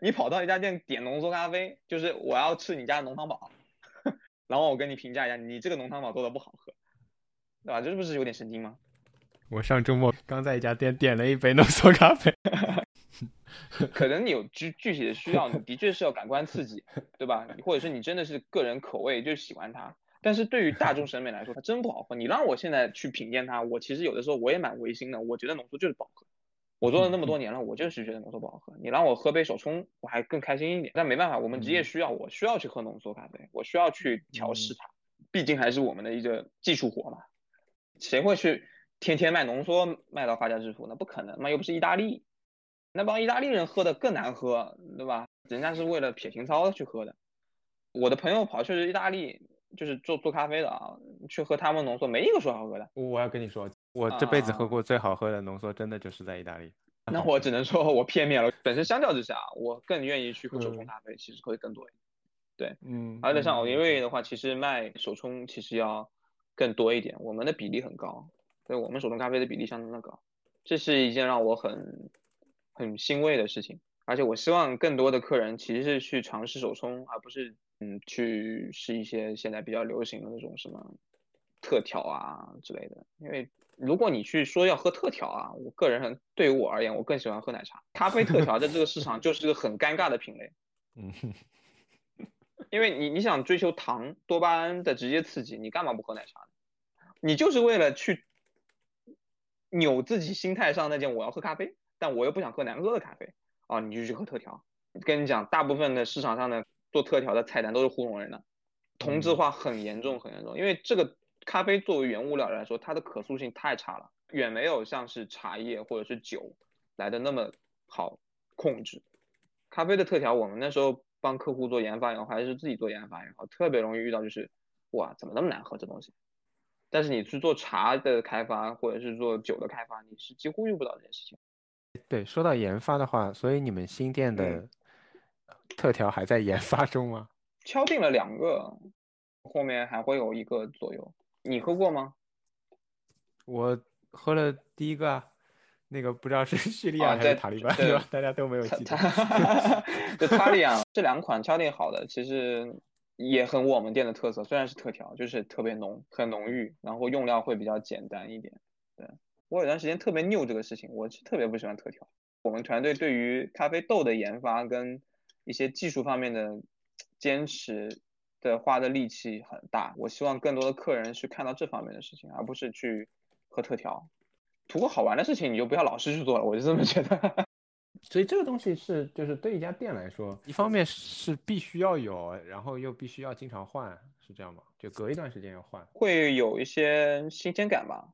你跑到一家店点浓缩咖啡，就是我要吃你家的浓汤宝，然后我跟你评价一下，你这个浓汤宝做的不好喝，对吧？这不是有点神经吗？我上周末刚在一家店点了一杯浓缩咖啡。可能你有具具体的需要，你的确是要感官刺激，对吧？或者是你真的是个人口味就喜欢它，但是对于大众审美来说，它真不好喝。你让我现在去品鉴它，我其实有的时候我也蛮违心的，我觉得浓缩就是不好喝。我做了那么多年了，我就是觉得浓缩不好喝。你让我喝杯手冲，我还更开心一点。但没办法，我们职业需要，我需要去喝浓缩咖啡，我需要去调试它，毕竟还是我们的一个技术活嘛。谁会去天天卖浓缩卖到发家致富？那不可能嘛，又不是意大利。那帮意大利人喝的更难喝，对吧？人家是为了撇情操去喝的。我的朋友跑去意大利，就是做做咖啡的啊，去喝他们浓缩，没一个说好喝的。我要跟你说，我这辈子喝过最好喝的浓缩，真的就是在意大利。那 我只能说我片面了。本身相较之下，我更愿意去喝手冲咖啡，其实会更多一点。对，嗯。而且像奥利瑞的话，其实卖手冲其实要更多一点，我们的比例很高，对我们手冲咖啡的比例相当的高，这是一件让我很。很欣慰的事情，而且我希望更多的客人其实是去尝试手冲，而不是嗯去试一些现在比较流行的那种什么特调啊之类的。因为如果你去说要喝特调啊，我个人很对于我而言，我更喜欢喝奶茶。咖啡特调在这个市场就是个很尴尬的品类。嗯，因为你你想追求糖多巴胺的直接刺激，你干嘛不喝奶茶呢？你就是为了去扭自己心态上那件我要喝咖啡。但我又不想喝难喝的咖啡啊，你就去喝特调。跟你讲，大部分的市场上的做特调的菜单都是糊弄人的，同质化很严重很严重。因为这个咖啡作为原物料来说，它的可塑性太差了，远没有像是茶叶或者是酒来的那么好控制。咖啡的特调，我们那时候帮客户做研发也好，还是自己做研发也好，特别容易遇到就是，哇，怎么那么难喝这东西？但是你去做茶的开发或者是做酒的开发，你是几乎遇不到这件事情。对，说到研发的话，所以你们新店的特调还在研发中吗？敲定了两个，后面还会有一个左右。你喝过吗？我喝了第一个啊，那个不知道是 叙利亚还是塔利班，对吧？大家都没有记得。就塔利亚这两款敲定好的，其实也很我们店的特色，虽然是特调，就是特别浓，很浓郁，然后用料会比较简单一点。对我有段时间特别拗这个事情，我是特别不喜欢特调。我们团队对于咖啡豆的研发跟一些技术方面的坚持的花的力气很大。我希望更多的客人去看到这方面的事情，而不是去喝特调。图个好玩的事情，你就不要老是去做了。我就这么觉得。所以这个东西是，就是对一家店来说，一方面是必须要有，然后又必须要经常换，是这样吗？就隔一段时间要换，会有一些新鲜感吧。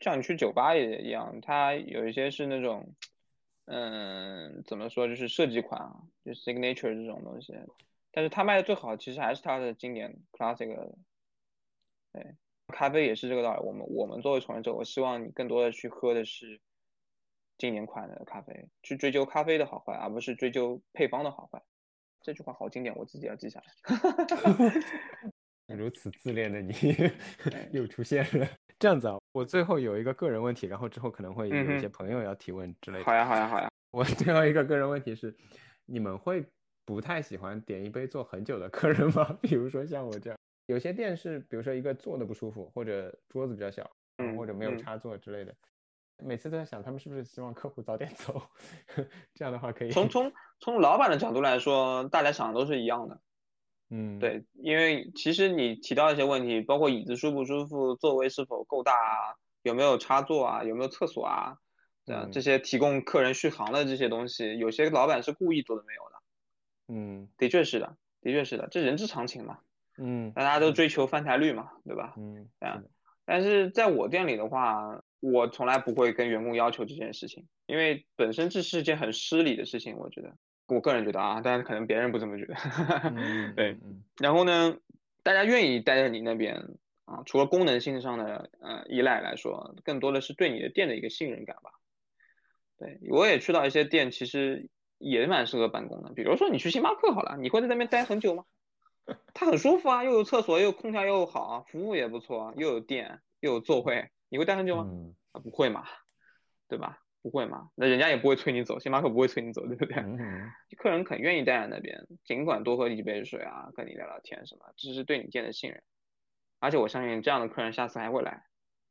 对，像你去酒吧也一样，它有一些是那种，嗯，怎么说，就是设计款啊，就 signature 这种东西。但是它卖的最好，其实还是它的经典 classic。对，咖啡也是这个道理。我们我们作为从业者，我希望你更多的去喝的是。经典款的咖啡，去追究咖啡的好坏，而不是追究配方的好坏。这句话好经典，我自己要记下来。如此自恋的你 又出现了。这样子啊，我最后有一个个人问题，然后之后可能会有一些朋友要提问之类的。好呀，好呀，好呀。我最后一个个人问题是，你们会不太喜欢点一杯坐很久的客人吗？比如说像我这样，有些店是，比如说一个坐的不舒服，或者桌子比较小，或者没有插座之类的。每次都在想，他们是不是希望客户早点走？这样的话可以。从从从老板的角度来说，大家想的都是一样的。嗯，对，因为其实你提到一些问题，包括椅子舒不舒服、座位是否够大、啊、有没有插座啊、有没有厕所啊，这样这些提供客人续航的这些东西，有些老板是故意做的没有的。嗯，的确是的，的确是的，这人之常情嘛。嗯，大家都追求翻台率嘛，对吧？嗯，这样。但是在我店里的话。我从来不会跟员工要求这件事情，因为本身这是件很失礼的事情。我觉得，我个人觉得啊，但是可能别人不这么觉得。对，然后呢，大家愿意待在你那边啊，除了功能性上的呃依赖来说，更多的是对你的店的一个信任感吧。对，我也去到一些店，其实也蛮适合办公的。比如说你去星巴克好了，你会在那边待很久吗？它很舒服啊，又有厕所，又有空调，又好，服务也不错，又有电，又有座位。你会待很久吗？啊，不会嘛，对吧？不会嘛，那人家也不会催你走，星巴克不会催你走，对不对？客人肯愿意待在那边，尽管多喝几杯水啊，跟你聊聊天什么，这是对你店的信任。而且我相信这样的客人下次还会来，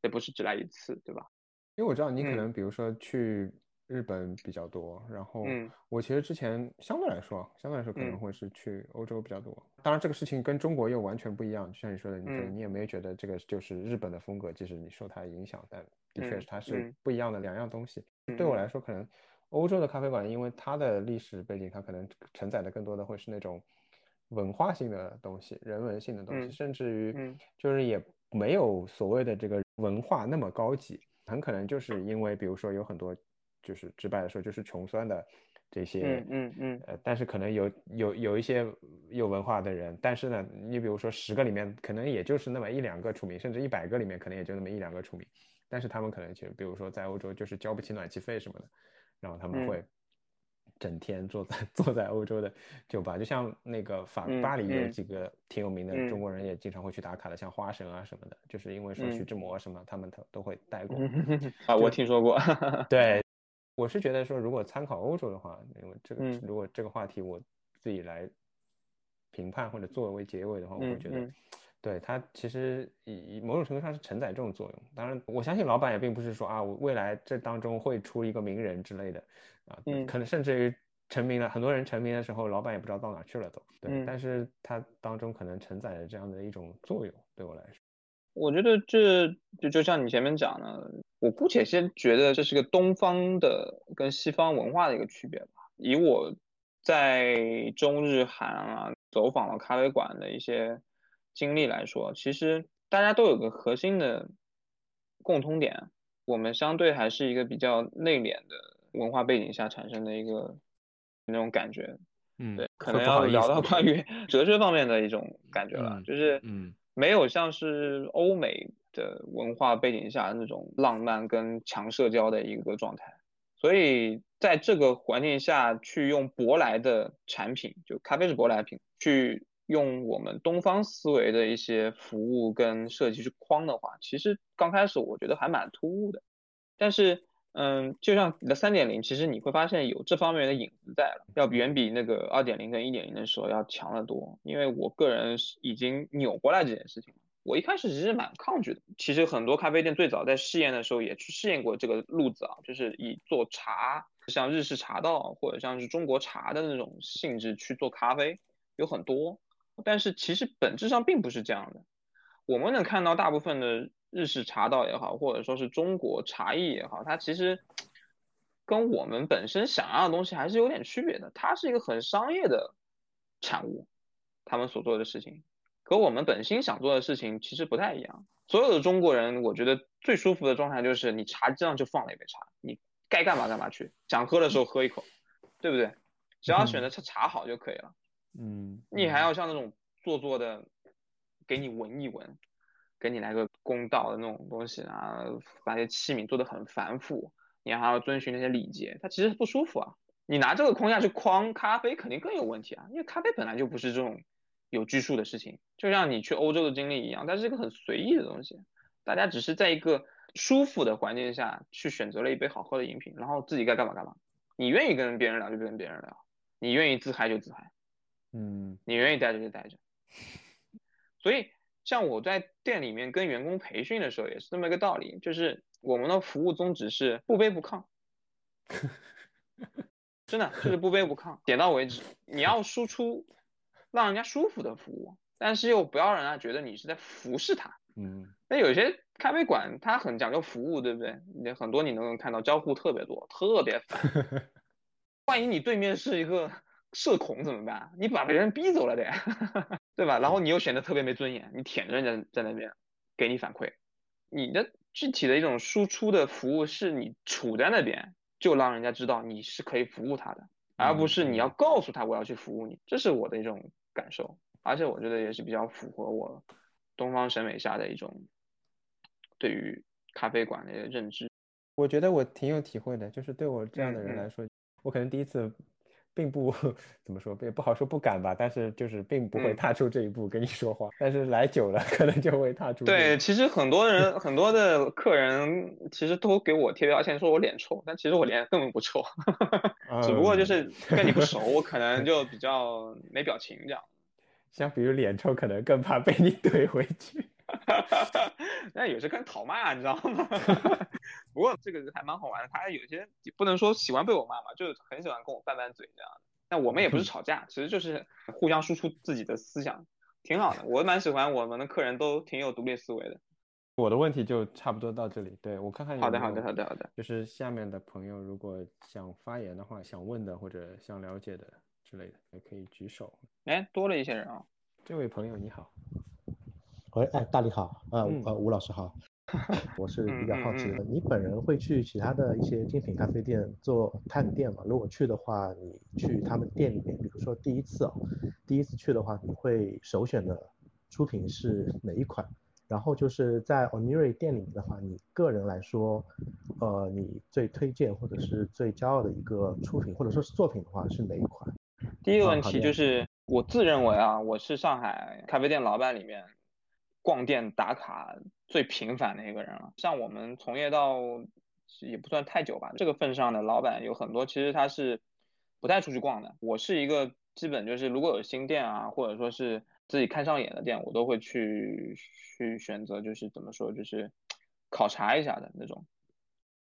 也不是只来一次，对吧？因为我知道你可能比如说去。日本比较多，然后我其实之前相对来说，相对来说可能会是去欧洲比较多。当然，这个事情跟中国又完全不一样。就像你说的，你你也没有觉得这个就是日本的风格，即使你受它的影响，但的确是它是不一样的两样东西。对我来说，可能欧洲的咖啡馆，因为它的历史背景，它可能承载的更多的会是那种文化性的东西、人文性的东西，甚至于就是也没有所谓的这个文化那么高级，很可能就是因为比如说有很多。就是直白的说，就是穷酸的这些，嗯嗯嗯，呃，但是可能有有有一些有文化的人，但是呢，你比如说十个里面，可能也就是那么一两个出名，甚至一百个里面，可能也就那么一两个出名，但是他们可能就比如说在欧洲就是交不起暖气费什么的，然后他们会整天坐在 坐在欧洲的酒吧，就像那个法巴黎有几个挺有名的中国人也经常会去打卡的，像花神啊什么的，就是因为说徐志摩什么，他们都都会待过。啊，我听说过，对。我是觉得说，如果参考欧洲的话，因为这个如果这个话题我自己来评判或者作为结尾的话，我会觉得，对它其实以某种程度上是承载这种作用。当然，我相信老板也并不是说啊，我未来这当中会出一个名人之类的啊，可能甚至于成名了，很多人成名的时候，老板也不知道到哪去了都。对，但是它当中可能承载着这样的一种作用，对我来说。我觉得这就就像你前面讲的，我姑且先觉得这是个东方的跟西方文化的一个区别吧。以我在中日韩啊走访了咖啡馆的一些经历来说，其实大家都有个核心的共通点，我们相对还是一个比较内敛的文化背景下产生的一个那种感觉。嗯，对，可能要聊到关于哲学方面的一种感觉了，就是嗯。没有像是欧美的文化背景下那种浪漫跟强社交的一个状态，所以在这个环境下去用舶来的产品，就咖啡是舶来品，去用我们东方思维的一些服务跟设计去框的话，其实刚开始我觉得还蛮突兀的。但是嗯，就像你的三点零，其实你会发现有这方面的影子在了，要远比那个二点零跟一点零的时候要强得多。因为我个人已经扭过来这件事情了。我一开始其实蛮抗拒的。其实很多咖啡店最早在试验的时候也去试验过这个路子啊，就是以做茶，像日式茶道或者像是中国茶的那种性质去做咖啡，有很多。但是其实本质上并不是这样的。我们能看到大部分的日式茶道也好，或者说是中国茶艺也好，它其实跟我们本身想要的东西还是有点区别的。它是一个很商业的产物，他们所做的事情和我们本心想做的事情其实不太一样。所有的中国人，我觉得最舒服的状态就是你茶几上就放了一杯茶，你该干嘛干嘛去，想喝的时候喝一口，对不对？只要选择茶茶好就可以了。嗯，你还要像那种做作的，给你闻一闻，给你来个公道的那种东西啊，把些器皿做的很繁复，你还要遵循那些礼节，它其实不舒服啊。你拿这个框架去框咖啡，肯定更有问题啊，因为咖啡本来就不是这种有拘束的事情，就像你去欧洲的经历一样，它是一个很随意的东西，大家只是在一个舒服的环境下去选择了一杯好喝的饮品，然后自己该干嘛干嘛。你愿意跟别人聊就跟别人聊，你愿意自嗨就自嗨。嗯，你愿意待着就待着，所以像我在店里面跟员工培训的时候也是这么一个道理，就是我们的服务宗旨是不卑不亢，真的就是不卑不亢，点到为止。你要输出让人家舒服的服务，但是又不要让人家觉得你是在服侍他。嗯，那有些咖啡馆它很讲究服务，对不对？你很多你能看到交互特别多，特别烦。万一你对面是一个。社恐怎么办？你把别人逼走了得，对吧？然后你又显得特别没尊严，你舔着人家在那边给你反馈，你的具体的一种输出的服务是你处在那边就让人家知道你是可以服务他的，而不是你要告诉他我要去服务你，这是我的一种感受，而且我觉得也是比较符合我东方审美下的一种对于咖啡馆的认知。我觉得我挺有体会的，就是对我这样的人来说，我可能第一次。并不 怎么说，也不好说不敢吧，但是就是并不会踏出这一步跟你说话。但是来久了，可能就会踏出。对，其实很多人很多的客人其实都给我贴标签，说我脸臭，但其实我脸根本不臭，只不过就是跟你不熟，我可能就比较没表情这样。像比如脸臭，可能更怕被你怼回去。那也是跟讨骂，你知道吗？不过这个还蛮好玩的，他有些不能说喜欢被我骂嘛，就是很喜欢跟我拌拌嘴这样的。那我们也不是吵架，其实就是互相输出自己的思想，挺好的。我蛮喜欢我们的客人都挺有独立思维的。我的问题就差不多到这里，对我看看。好的，好的，好的，好的。就是下面的朋友如果想发言的话，想问的或者想了解的之类的，也可以举手。哎，多了一些人啊。这位朋友你好。喂，哎，大力好，呃呃，吴老师好，我是比较好奇的，你本人会去其他的一些精品咖啡店做探店吗？如果去的话，你去他们店里面，比如说第一次哦，第一次去的话，你会首选的出品是哪一款？然后就是在 Oniri 店里面的话，你个人来说，呃，你最推荐或者是最骄傲的一个出品或者说是作品的话是哪一款？第一个问题就是，我自认为啊，我是上海咖啡店老板里面。逛店打卡最频繁的一个人了，像我们从业到也不算太久吧，这个份上的老板有很多，其实他是不太出去逛的。我是一个基本就是如果有新店啊，或者说是自己看上眼的店，我都会去去选择，就是怎么说，就是考察一下的那种。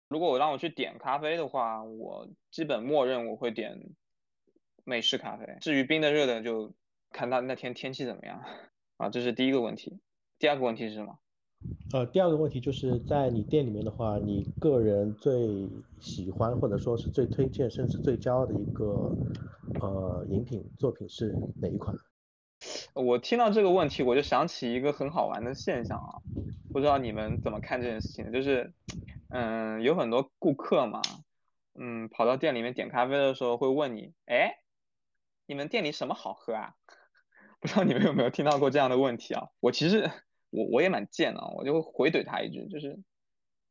如果我让我去点咖啡的话，我基本默认我会点美式咖啡。至于冰的热的，就看他那天天气怎么样啊，这是第一个问题。第二个问题是什么？呃，第二个问题就是在你店里面的话，你个人最喜欢或者说是最推荐，甚至最骄傲的一个呃饮品作品是哪一款？我听到这个问题，我就想起一个很好玩的现象啊，不知道你们怎么看这件事情？就是，嗯，有很多顾客嘛，嗯，跑到店里面点咖啡的时候会问你，哎，你们店里什么好喝啊？不知道你们有没有听到过这样的问题啊？我其实。我我也蛮贱的，我就会回怼他一句，就是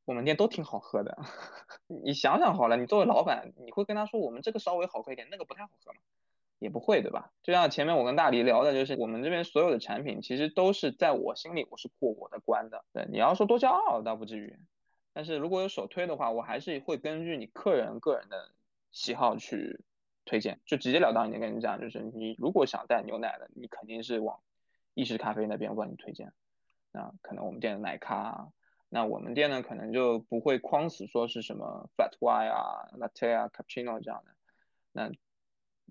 我们店都挺好喝的。你想想好了，你作为老板，你会跟他说我们这个稍微好喝一点，那个不太好喝吗？也不会，对吧？就像前面我跟大黎聊的，就是我们这边所有的产品，其实都是在我心里我是过我的关的。对，你要说多骄傲倒不至于，但是如果有首推的话，我还是会根据你客人个人的喜好去推荐，就直截了当一点跟你讲，就是你如果想带牛奶的，你肯定是往意式咖啡那边帮你推荐。那可能我们店的奶咖，那我们店呢可能就不会框死说是什么 flat white 啊、latte 啊、cappuccino 这样的。那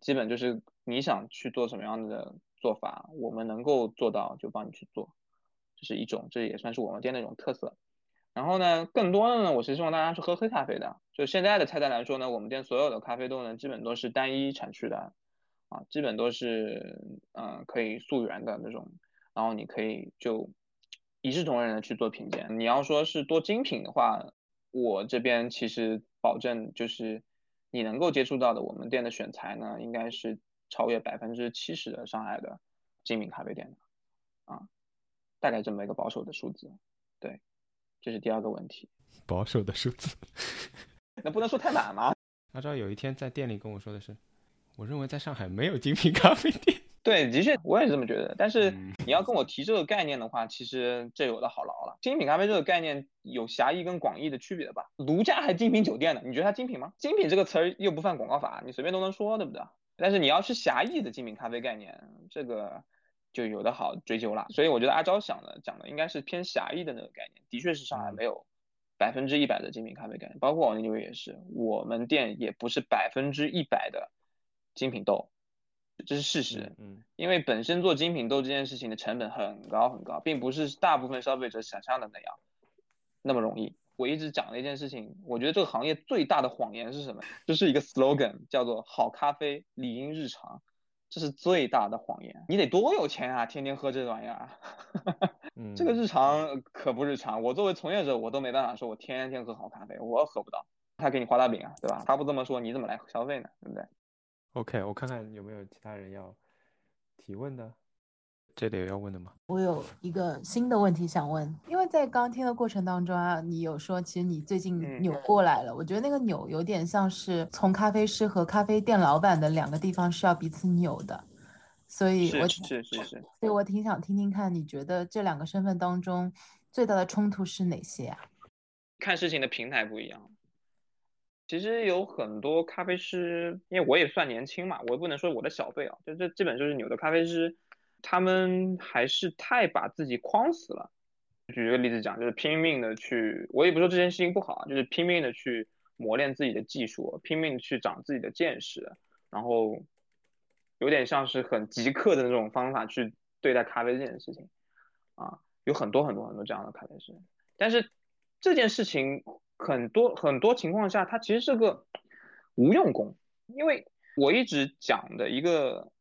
基本就是你想去做什么样的做法，我们能够做到就帮你去做，这是一种，这也算是我们店的一种特色。然后呢，更多的呢，我是希望大家是喝黑咖啡的。就现在的菜单来说呢，我们店所有的咖啡豆呢，基本都是单一产区的，啊，基本都是嗯可以溯源的那种。然后你可以就一视同仁的去做品鉴。你要说是多精品的话，我这边其实保证就是你能够接触到的我们店的选材呢，应该是超越百分之七十的上海的精品咖啡店的，啊，大概这么一个保守的数字，对。这是第二个问题，保守的数字，那不能说太满吗？阿昭有一天在店里跟我说的是，我认为在上海没有精品咖啡店。对，的确我也是这么觉得。但是你要跟我提这个概念的话，其实这有的好聊了。精品咖啡这个概念有狭义跟广义的区别吧？卢家还精品酒店呢，你觉得它精品吗？精品这个词儿又不犯广告法，你随便都能说，对不对？但是你要是狭义的精品咖啡概念，这个。就有的好追究了，所以我觉得阿昭想的讲的应该是偏狭义的那个概念。的确是上海没有百分之一百的精品咖啡概念，包括王金牛也是，我们店也不是百分之一百的精品豆，这是事实。嗯，因为本身做精品豆这件事情的成本很高很高，并不是大部分消费者想象的那样那么容易。我一直讲的一件事情，我觉得这个行业最大的谎言是什么？就是一个 slogan，叫做好咖啡理应日常。这是最大的谎言，你得多有钱啊，天天喝这玩意儿，这个日常可不日常。我作为从业者，我都没办法说，我天天喝好咖啡，我喝不到。他给你画大饼啊，对吧？他不这么说，你怎么来消费呢？对不对？OK，我看看有没有其他人要提问的。这里有要问的吗？我有一个新的问题想问，因为在刚听的过程当中啊，你有说其实你最近扭过来了，我觉得那个扭有点像是从咖啡师和咖啡店老板的两个地方是要彼此扭的，所以我是是是，所以我挺想听听看，你觉得这两个身份当中最大的冲突是哪些啊？看事情的平台不一样，其实有很多咖啡师，因为我也算年轻嘛，我也不能说我的小辈啊，就这基本就是有的咖啡师。他们还是太把自己框死了。举个例子讲，就是拼命的去，我也不说这件事情不好，就是拼命的去磨练自己的技术，拼命去长自己的见识，然后有点像是很极客的那种方法去对待咖啡这件事情啊，有很多很多很多这样的咖啡师。但是这件事情很多很多情况下，它其实是个无用功，因为我一直讲的一个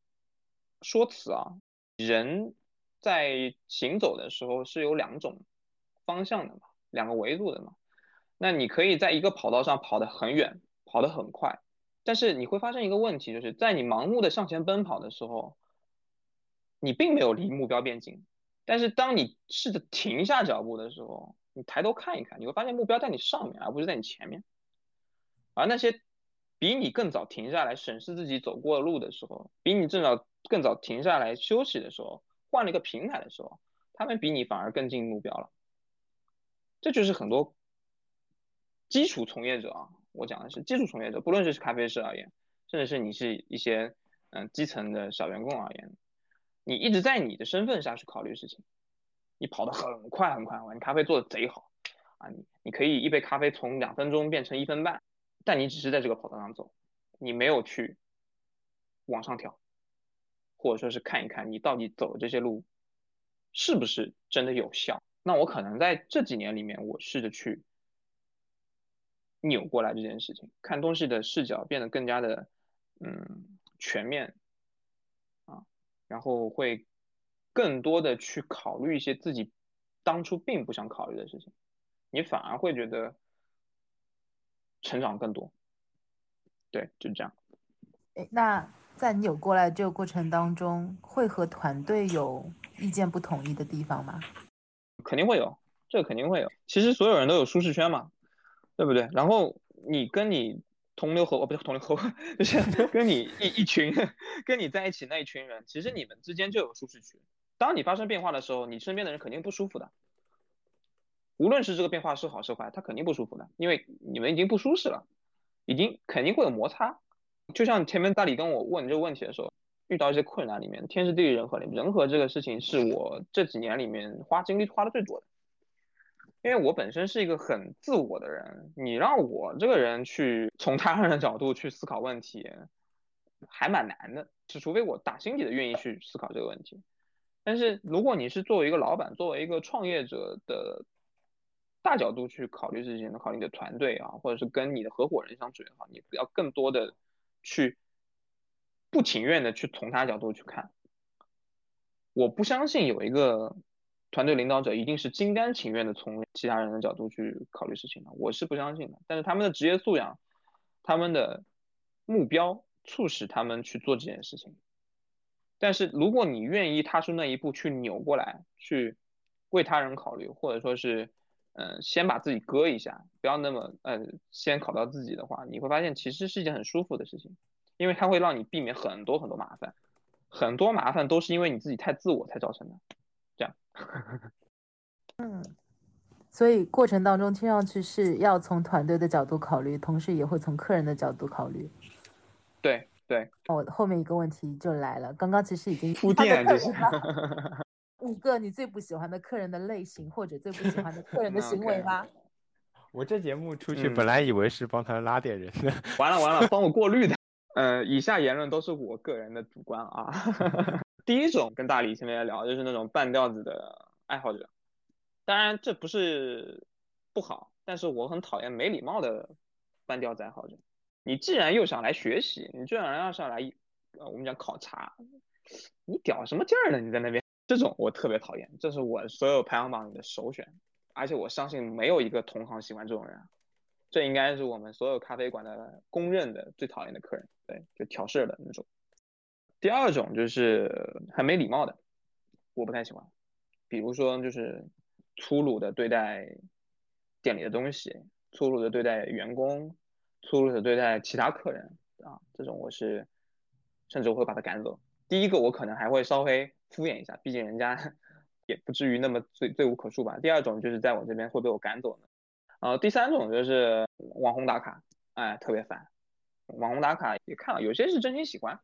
说辞啊。人在行走的时候是有两种方向的嘛，两个维度的嘛。那你可以在一个跑道上跑得很远，跑得很快，但是你会发生一个问题，就是在你盲目的向前奔跑的时候，你并没有离目标变近。但是当你试着停下脚步的时候，你抬头看一看，你会发现目标在你上面，而不是在你前面。而那些比你更早停下来审视自己走过的路的时候，比你正早。更早停下来休息的时候，换了一个平台的时候，他们比你反而更近目标了。这就是很多基础从业者啊，我讲的是基础从业者，不论是咖啡师而言，甚至是你是一些嗯基层的小员工而言，你一直在你的身份下去考虑事情，你跑得很快很快，你咖啡做的贼好啊，你你可以一杯咖啡从两分钟变成一分半，但你只是在这个跑道上走，你没有去往上跳。或者说是看一看你到底走的这些路是不是真的有效？那我可能在这几年里面，我试着去扭过来这件事情，看东西的视角变得更加的嗯全面啊，然后会更多的去考虑一些自己当初并不想考虑的事情，你反而会觉得成长更多。对，就这样。哎，那。在你有过来这个过程当中，会和团队有意见不统一的地方吗？肯定会有，这个肯定会有。其实所有人都有舒适圈嘛，对不对？然后你跟你同流合，哦，不是同流合污，就是跟你一一群 跟你在一起那一群人，其实你们之间就有舒适区。当你发生变化的时候，你身边的人肯定不舒服的。无论是这个变化是好是坏，他肯定不舒服的，因为你们已经不舒适了，已经肯定会有摩擦。就像前面大理跟我问这个问题的时候，遇到一些困难里面，天时地利人和里面，人和这个事情是我这几年里面花精力花的最多的。因为我本身是一个很自我的人，你让我这个人去从他人的角度去思考问题，还蛮难的。是除非我打心底的愿意去思考这个问题。但是如果你是作为一个老板，作为一个创业者的大角度去考虑事情，考虑你的团队啊，或者是跟你的合伙人相处也好，你要更多的去不情愿的去从他角度去看。我不相信有一个。团队领导者一定是心甘情愿的从其他人的角度去考虑事情的，我是不相信的。但是他们的职业素养、他们的目标促使他们去做这件事情。但是如果你愿意踏出那一步去扭过来，去为他人考虑，或者说是，嗯，先把自己割一下，不要那么，呃，先考到自己的话，你会发现其实是一件很舒服的事情，因为它会让你避免很多很多麻烦，很多麻烦都是因为你自己太自我才造成的。这样 嗯，所以过程当中听上去是要从团队的角度考虑，同时也会从客人的角度考虑。对对，我后面一个问题就来了，刚刚其实已经铺垫这是 五个你最不喜欢的客人的类型，或者最不喜欢的客人的行为吗？我这节目出去本来以为是帮他拉点人的，完了完了，帮我过滤的。呃，以下言论都是我个人的主观啊。第一种跟大理前面聊，就是那种半吊子的爱好者。当然这不是不好，但是我很讨厌没礼貌的半吊子爱好者。你既然又想来学习，你既然要上来，呃，我们讲考察，你屌什么劲儿呢？你在那边，这种我特别讨厌，这是我所有排行榜里的首选。而且我相信没有一个同行喜欢这种人。这应该是我们所有咖啡馆的公认的最讨厌的客人，对，就挑事儿的那种。第二种就是很没礼貌的，我不太喜欢。比如说，就是粗鲁的对待店里的东西，粗鲁的对待员工，粗鲁的对待其他客人啊，这种我是甚至我会把他赶走。第一个我可能还会稍微敷衍一下，毕竟人家 也不至于那么罪罪无可恕吧。第二种就是在我这边会被我赶走呢。呃，第三种就是网红打卡，哎，特别烦。网红打卡也看了，有些是真心喜欢。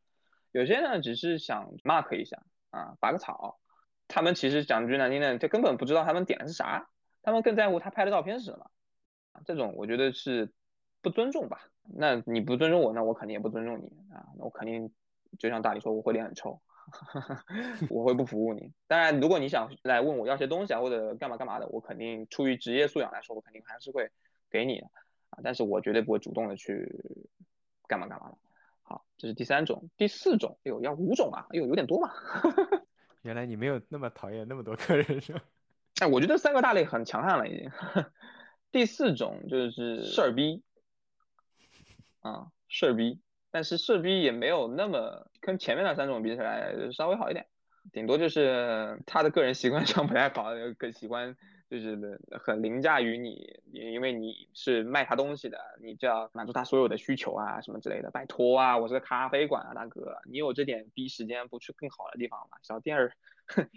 有些呢，只是想 mark 一下啊，拔个草。他们其实讲句难听的，就根本不知道他们点的是啥，他们更在乎他拍的照片是什么。这种我觉得是不尊重吧？那你不尊重我，那我肯定也不尊重你啊。那我肯定就像大理说，我会脸很臭，我会不服务你。当然，如果你想来问我要些东西啊，或者干嘛干嘛的，我肯定出于职业素养来说，我肯定还是会给你的啊。但是我绝对不会主动的去干嘛干嘛的。好，这是第三种，第四种，哎呦，要五种啊，哎呦，有点多嘛。原来你没有那么讨厌那么多客人是吧？哎，我觉得三个大类很强悍了已经。第四种就是事儿逼，啊，事儿逼，但是事儿逼也没有那么跟前面那三种比起来稍微好一点，顶多就是他的个人习惯 上不太好，更喜欢。就是很凌驾于你，因为你是卖他东西的，你就要满足他所有的需求啊，什么之类的。拜托啊，我是个咖啡馆啊，大哥，你有这点逼时间不去更好的地方吗？小店儿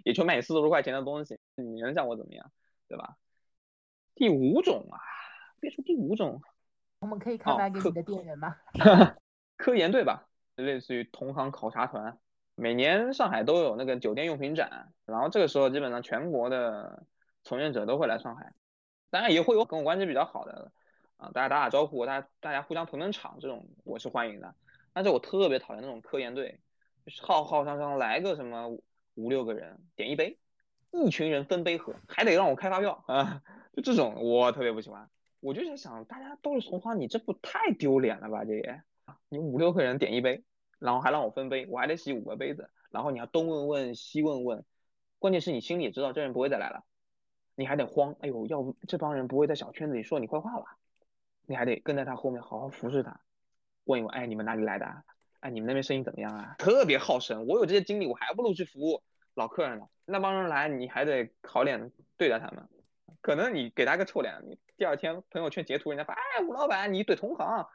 也就卖你四十多块钱的东西，你能像我怎么样，对吧？第五种啊，别说第五种，我们可以开卖给你的店员吗？科研队吧，类似于同行考察团，每年上海都有那个酒店用品展，然后这个时候基本上全国的。从业者都会来上海，当然也会有跟我关系比较好的啊，大家打打招呼，大家大家互相捧捧场，这种我是欢迎的。但是我特别讨厌那种科研队，就是浩浩汤汤来个什么五六个人点一杯，一群人分杯喝，还得让我开发票啊，就这种我特别不喜欢。我就在想，大家都是同行，你这不太丢脸了吧？这也，你五六个人点一杯，然后还让我分杯，我还得洗五个杯子，然后你要东问问西问问，关键是你心里也知道这人不会再来了。你还得慌，哎呦，要不这帮人不会在小圈子里说你坏话吧？你还得跟在他后面好好服侍他，问一问，哎，你们哪里来的？哎，你们那边生意怎么样啊？特别好生，我有这些精力，我还不如去服务老客人呢。那帮人来，你还得好脸对待他们。可能你给他个臭脸，你第二天朋友圈截图，人家发，哎，吴老板你怼同行，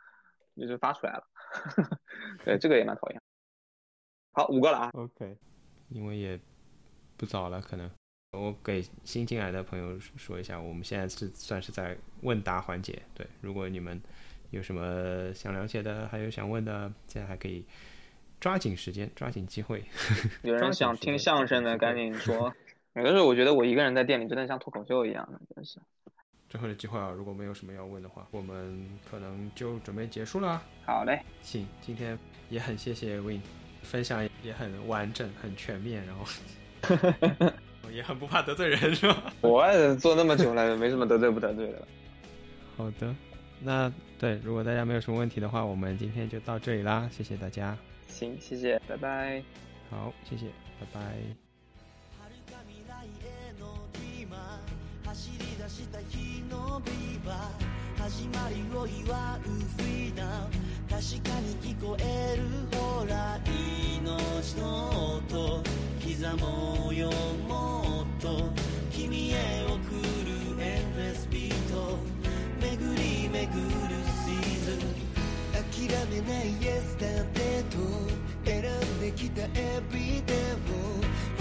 你就发出来了。对，这个也蛮讨厌。好，五个了啊。OK，因为也不早了，可能。我给新进来的朋友说一下，我们现在是算是在问答环节。对，如果你们有什么想了解的，还有想问的，现在还可以抓紧时间，抓紧机会。有人想听相声的，赶紧 说。有的时候我觉得我一个人在店里真的像脱口秀一样的，真的是。最后的机会啊，如果没有什么要问的话，我们可能就准备结束了。好嘞，行，今天也很谢谢 Win，分享也很完整、很全面，然后。也很不怕得罪人，是吧？我做那么久了，没什么得罪不得罪的。好的，那对，如果大家没有什么问题的话，我们今天就到这里啦，谢谢大家。行，谢谢，拜拜。好，谢谢，拜拜。走り出した日のビーバー始まりを祝うフリーダ確かに聞こえるほら命の音刻もうよもっと君へ送るエンレスビート巡り巡るシーズン諦めないイエスだってと選んできたエビデオ